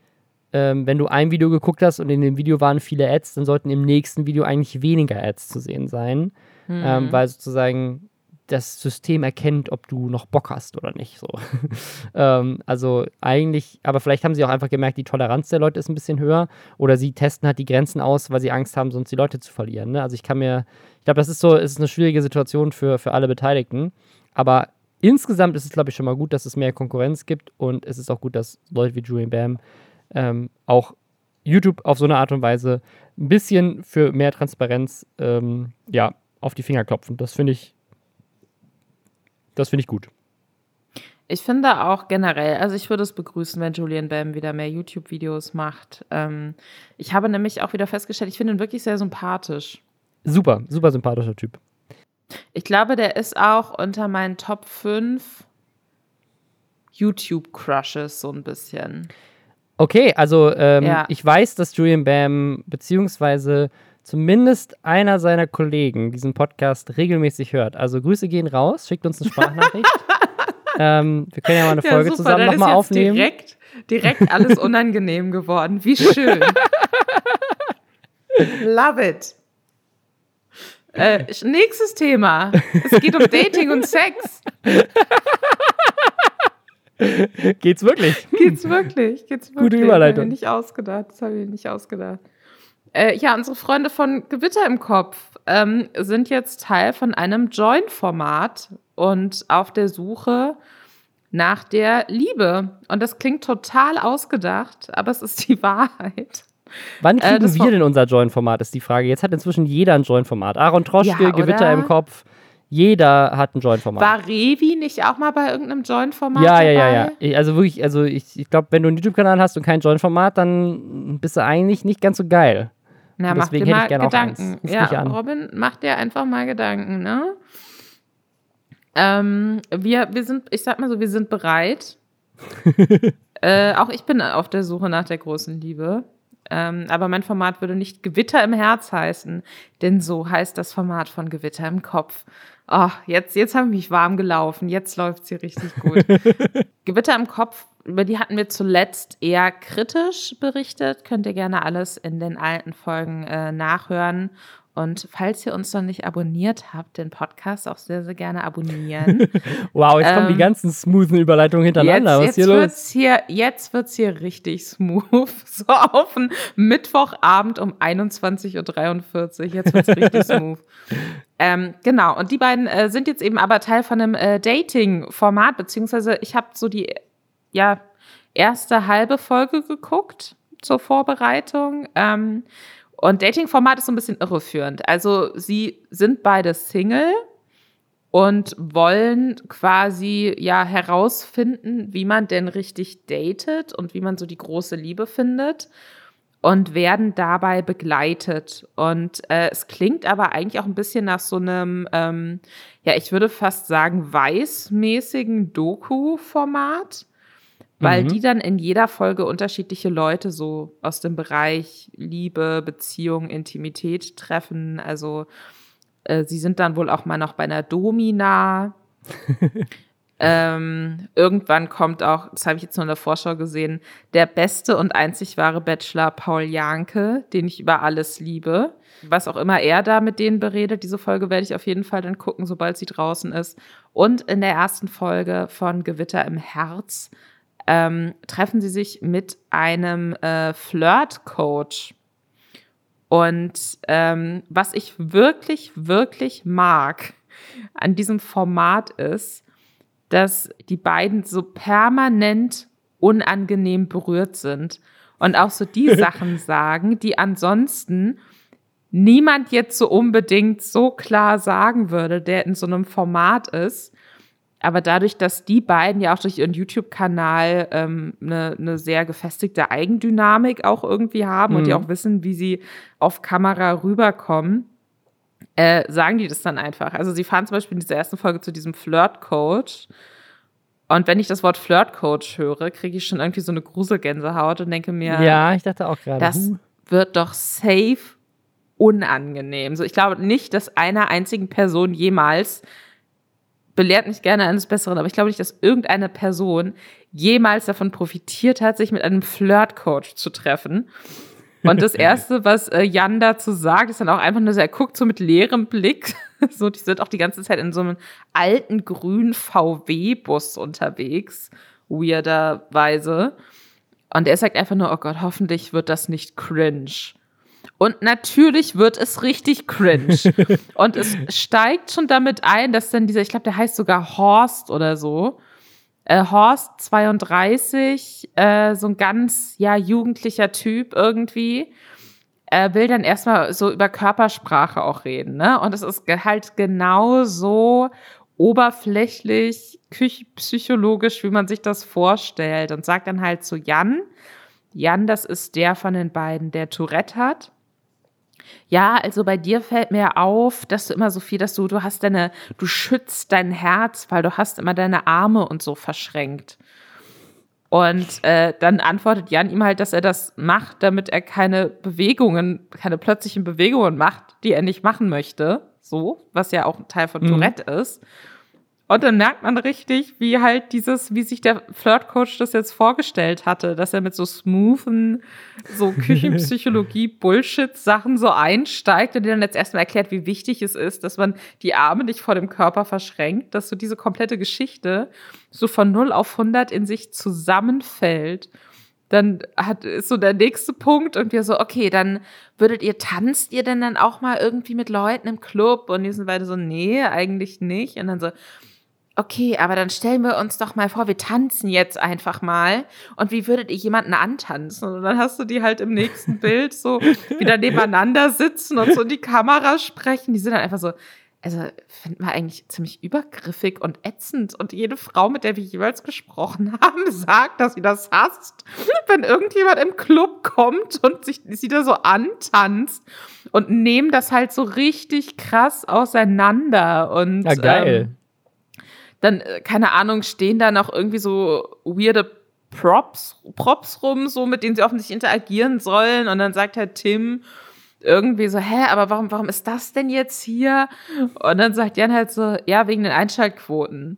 ähm, wenn du ein Video geguckt hast und in dem Video waren viele Ads, dann sollten im nächsten Video eigentlich weniger Ads zu sehen sein, mhm. ähm, weil sozusagen das System erkennt, ob du noch Bock hast oder nicht. So. ähm, also eigentlich, aber vielleicht haben sie auch einfach gemerkt, die Toleranz der Leute ist ein bisschen höher oder sie testen halt die Grenzen aus, weil sie Angst haben, sonst die Leute zu verlieren. Ne? Also ich kann mir, ich glaube, das ist so, ist eine schwierige Situation für, für alle Beteiligten. Aber insgesamt ist es, glaube ich, schon mal gut, dass es mehr Konkurrenz gibt und es ist auch gut, dass Leute wie Julian Bam ähm, auch YouTube auf so eine Art und Weise ein bisschen für mehr Transparenz ähm, ja, auf die Finger klopfen. Das finde ich das finde ich gut. Ich finde auch generell, also ich würde es begrüßen, wenn Julian Bam wieder mehr YouTube-Videos macht. Ähm, ich habe nämlich auch wieder festgestellt, ich finde ihn wirklich sehr sympathisch. Super, super sympathischer Typ. Ich glaube, der ist auch unter meinen Top 5 YouTube-Crushes so ein bisschen. Okay, also ähm, ja. ich weiß, dass Julian Bam beziehungsweise zumindest einer seiner Kollegen diesen Podcast regelmäßig hört. Also Grüße gehen raus, schickt uns eine Sprachnachricht. ähm, wir können ja mal eine ja, Folge super, zusammen nochmal aufnehmen. Direkt, direkt alles unangenehm geworden. Wie schön. Love it. Äh, nächstes Thema. Es geht um Dating und Sex. Geht's wirklich? Geht's wirklich? Geht's wirklich? Gute Überleitung. Das habe ich nicht ausgedacht. Das habe ich nicht ausgedacht. Äh, ja, unsere Freunde von Gewitter im Kopf ähm, sind jetzt Teil von einem Join-Format und auf der Suche nach der Liebe. Und das klingt total ausgedacht, aber es ist die Wahrheit. Wann äh, kriegen äh, wir denn unser Join-Format, ist die Frage. Jetzt hat inzwischen jeder ein Join-Format. Aaron Troschke, ja, Gewitter im Kopf. Jeder hat ein Join-Format. War Revi nicht auch mal bei irgendeinem Join-Format? Ja, ja, ja, ja. Also wirklich, also ich, ich glaube, wenn du einen YouTube-Kanal hast und kein Join-Format, dann bist du eigentlich nicht ganz so geil. Na, mach dir mal Gedanken. Ja, Robin, mach dir einfach mal Gedanken, ne? Ähm, wir, wir sind, ich sag mal so, wir sind bereit. äh, auch ich bin auf der Suche nach der großen Liebe. Ähm, aber mein Format würde nicht Gewitter im Herz heißen, denn so heißt das Format von Gewitter im Kopf. Oh, jetzt, jetzt habe ich mich warm gelaufen. Jetzt läuft sie richtig gut. Gewitter im Kopf über die hatten wir zuletzt eher kritisch berichtet. Könnt ihr gerne alles in den alten Folgen äh, nachhören. Und falls ihr uns noch nicht abonniert habt, den Podcast auch sehr, sehr gerne abonnieren. wow, jetzt ähm, kommen die ähm, ganzen smoothen Überleitungen hintereinander. Jetzt, Was jetzt hier wird's los? Hier, jetzt wird es hier richtig smooth. So auf einen Mittwochabend um 21.43 Uhr. Jetzt wird es richtig smooth. Ähm, genau, und die beiden äh, sind jetzt eben aber Teil von einem äh, Dating-Format, beziehungsweise ich habe so die ja, erste halbe Folge geguckt zur Vorbereitung. Ähm, und Dating-Format ist so ein bisschen irreführend. Also sie sind beide Single und wollen quasi ja herausfinden, wie man denn richtig datet und wie man so die große Liebe findet und werden dabei begleitet. Und äh, es klingt aber eigentlich auch ein bisschen nach so einem, ähm, ja, ich würde fast sagen, weißmäßigen Doku-Format weil mhm. die dann in jeder Folge unterschiedliche Leute so aus dem Bereich Liebe, Beziehung, Intimität treffen. Also äh, sie sind dann wohl auch mal noch bei einer Domina. ähm, irgendwann kommt auch, das habe ich jetzt nur in der Vorschau gesehen, der beste und einzig wahre Bachelor Paul Janke, den ich über alles liebe. Was auch immer er da mit denen beredet, diese Folge werde ich auf jeden Fall dann gucken, sobald sie draußen ist. Und in der ersten Folge von Gewitter im Herz ähm, treffen sie sich mit einem äh, Flirt-Coach. Und ähm, was ich wirklich, wirklich mag an diesem Format ist, dass die beiden so permanent unangenehm berührt sind und auch so die Sachen sagen, die ansonsten niemand jetzt so unbedingt so klar sagen würde, der in so einem Format ist. Aber dadurch, dass die beiden ja auch durch ihren YouTube-Kanal ähm, eine, eine sehr gefestigte Eigendynamik auch irgendwie haben mhm. und die auch wissen, wie sie auf Kamera rüberkommen, äh, sagen die das dann einfach. Also sie fahren zum Beispiel in dieser ersten Folge zu diesem Flirt-Coach. Und wenn ich das Wort Flirt-Coach höre, kriege ich schon irgendwie so eine Gruselgänsehaut und denke mir, ja, ich dachte auch gerade, das wird doch safe unangenehm. So, ich glaube nicht, dass einer einzigen Person jemals belehrt mich gerne eines Besseren, aber ich glaube nicht, dass irgendeine Person jemals davon profitiert hat, sich mit einem Flirt-Coach zu treffen. Und das Erste, was äh, Jan dazu sagt, ist dann auch einfach nur so, er guckt so mit leerem Blick. so, die sind auch die ganze Zeit in so einem alten grünen VW-Bus unterwegs, weirderweise. Und er sagt einfach nur, oh Gott, hoffentlich wird das nicht cringe. Und natürlich wird es richtig cringe. und es steigt schon damit ein, dass dann dieser, ich glaube, der heißt sogar Horst oder so, äh, Horst 32, äh, so ein ganz, ja, jugendlicher Typ irgendwie, äh, will dann erstmal so über Körpersprache auch reden, ne? Und es ist halt genau so oberflächlich, psychologisch, wie man sich das vorstellt und sagt dann halt zu Jan, Jan, das ist der von den beiden, der Tourette hat. Ja, also bei dir fällt mir auf, dass du immer so viel, dass du, du hast deine, du schützt dein Herz, weil du hast immer deine Arme und so verschränkt. Und äh, dann antwortet Jan ihm halt, dass er das macht, damit er keine Bewegungen, keine plötzlichen Bewegungen macht, die er nicht machen möchte. So, was ja auch ein Teil von mhm. Tourette ist. Und dann merkt man richtig, wie halt dieses, wie sich der Flirtcoach das jetzt vorgestellt hatte, dass er mit so smoothen, so Küchenpsychologie-Bullshit-Sachen so einsteigt und dir dann jetzt erstmal erklärt, wie wichtig es ist, dass man die Arme nicht vor dem Körper verschränkt, dass so diese komplette Geschichte so von 0 auf 100 in sich zusammenfällt dann hat, ist so der nächste Punkt und wir so, okay, dann würdet ihr, tanzt ihr denn dann auch mal irgendwie mit Leuten im Club? Und die sind beide so, nee, eigentlich nicht. Und dann so, okay, aber dann stellen wir uns doch mal vor, wir tanzen jetzt einfach mal. Und wie würdet ihr jemanden antanzen? Und dann hast du die halt im nächsten Bild so wieder nebeneinander sitzen und so in die Kamera sprechen. Die sind dann einfach so, also finden wir eigentlich ziemlich übergriffig und ätzend. Und jede Frau, mit der wir jeweils gesprochen haben, sagt, dass sie das hasst, wenn irgendjemand im Club kommt und sich sie da so antanzt und nehmen das halt so richtig krass auseinander. Und, ja, geil. Ähm, dann, äh, keine Ahnung, stehen da noch irgendwie so weirde Props, Props rum, so mit denen sie offensichtlich interagieren sollen. Und dann sagt halt Tim irgendwie so, hä, aber warum, warum ist das denn jetzt hier? Und dann sagt Jan halt so, ja, wegen den Einschaltquoten.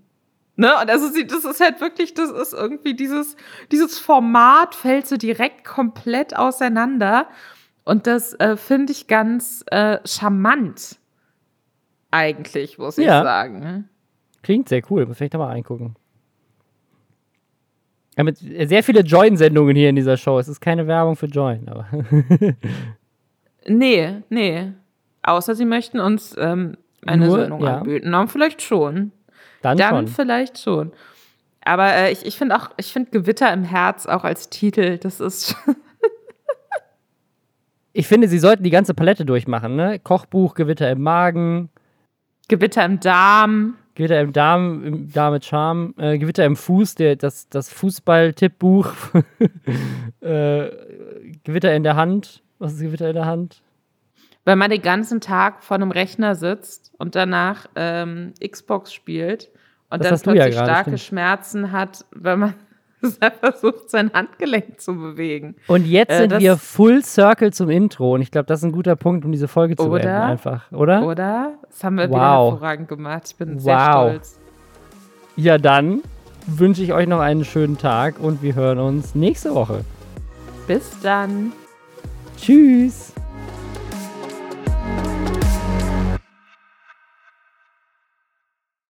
Ne? Und also das ist halt wirklich, das ist irgendwie dieses, dieses Format fällt so direkt komplett auseinander. Und das äh, finde ich ganz äh, charmant. Eigentlich, muss ich ja. sagen. Klingt sehr cool, muss ich da mal reingucken. Ja, mit sehr viele Join-Sendungen hier in dieser Show. Es ist keine Werbung für Join, aber. nee, nee. Außer sie möchten uns ähm, eine Nur, Sendung ja. anbieten. Dann vielleicht schon. Dann, Dann schon. vielleicht schon. Aber äh, ich, ich finde auch, ich finde Gewitter im Herz auch als Titel, das ist. ich finde, sie sollten die ganze Palette durchmachen, ne? Kochbuch, Gewitter im Magen. Gewitter im Darm. Gewitter im Darm, im Darm mit Charme, äh, Gewitter im Fuß, der, das, das Fußball-Tippbuch, äh, Gewitter in der Hand. Was ist Gewitter in der Hand? Weil man den ganzen Tag vor einem Rechner sitzt und danach ähm, Xbox spielt und das dann plötzlich ja starke stimmt. Schmerzen hat, wenn man er versucht, sein Handgelenk zu bewegen. Und jetzt äh, sind wir Full Circle zum Intro. Und ich glaube, das ist ein guter Punkt, um diese Folge zu oder, beenden, einfach, oder? Oder? Das haben wir wow. wieder hervorragend gemacht. Ich bin wow. sehr stolz. Ja, dann wünsche ich euch noch einen schönen Tag und wir hören uns nächste Woche. Bis dann. Tschüss.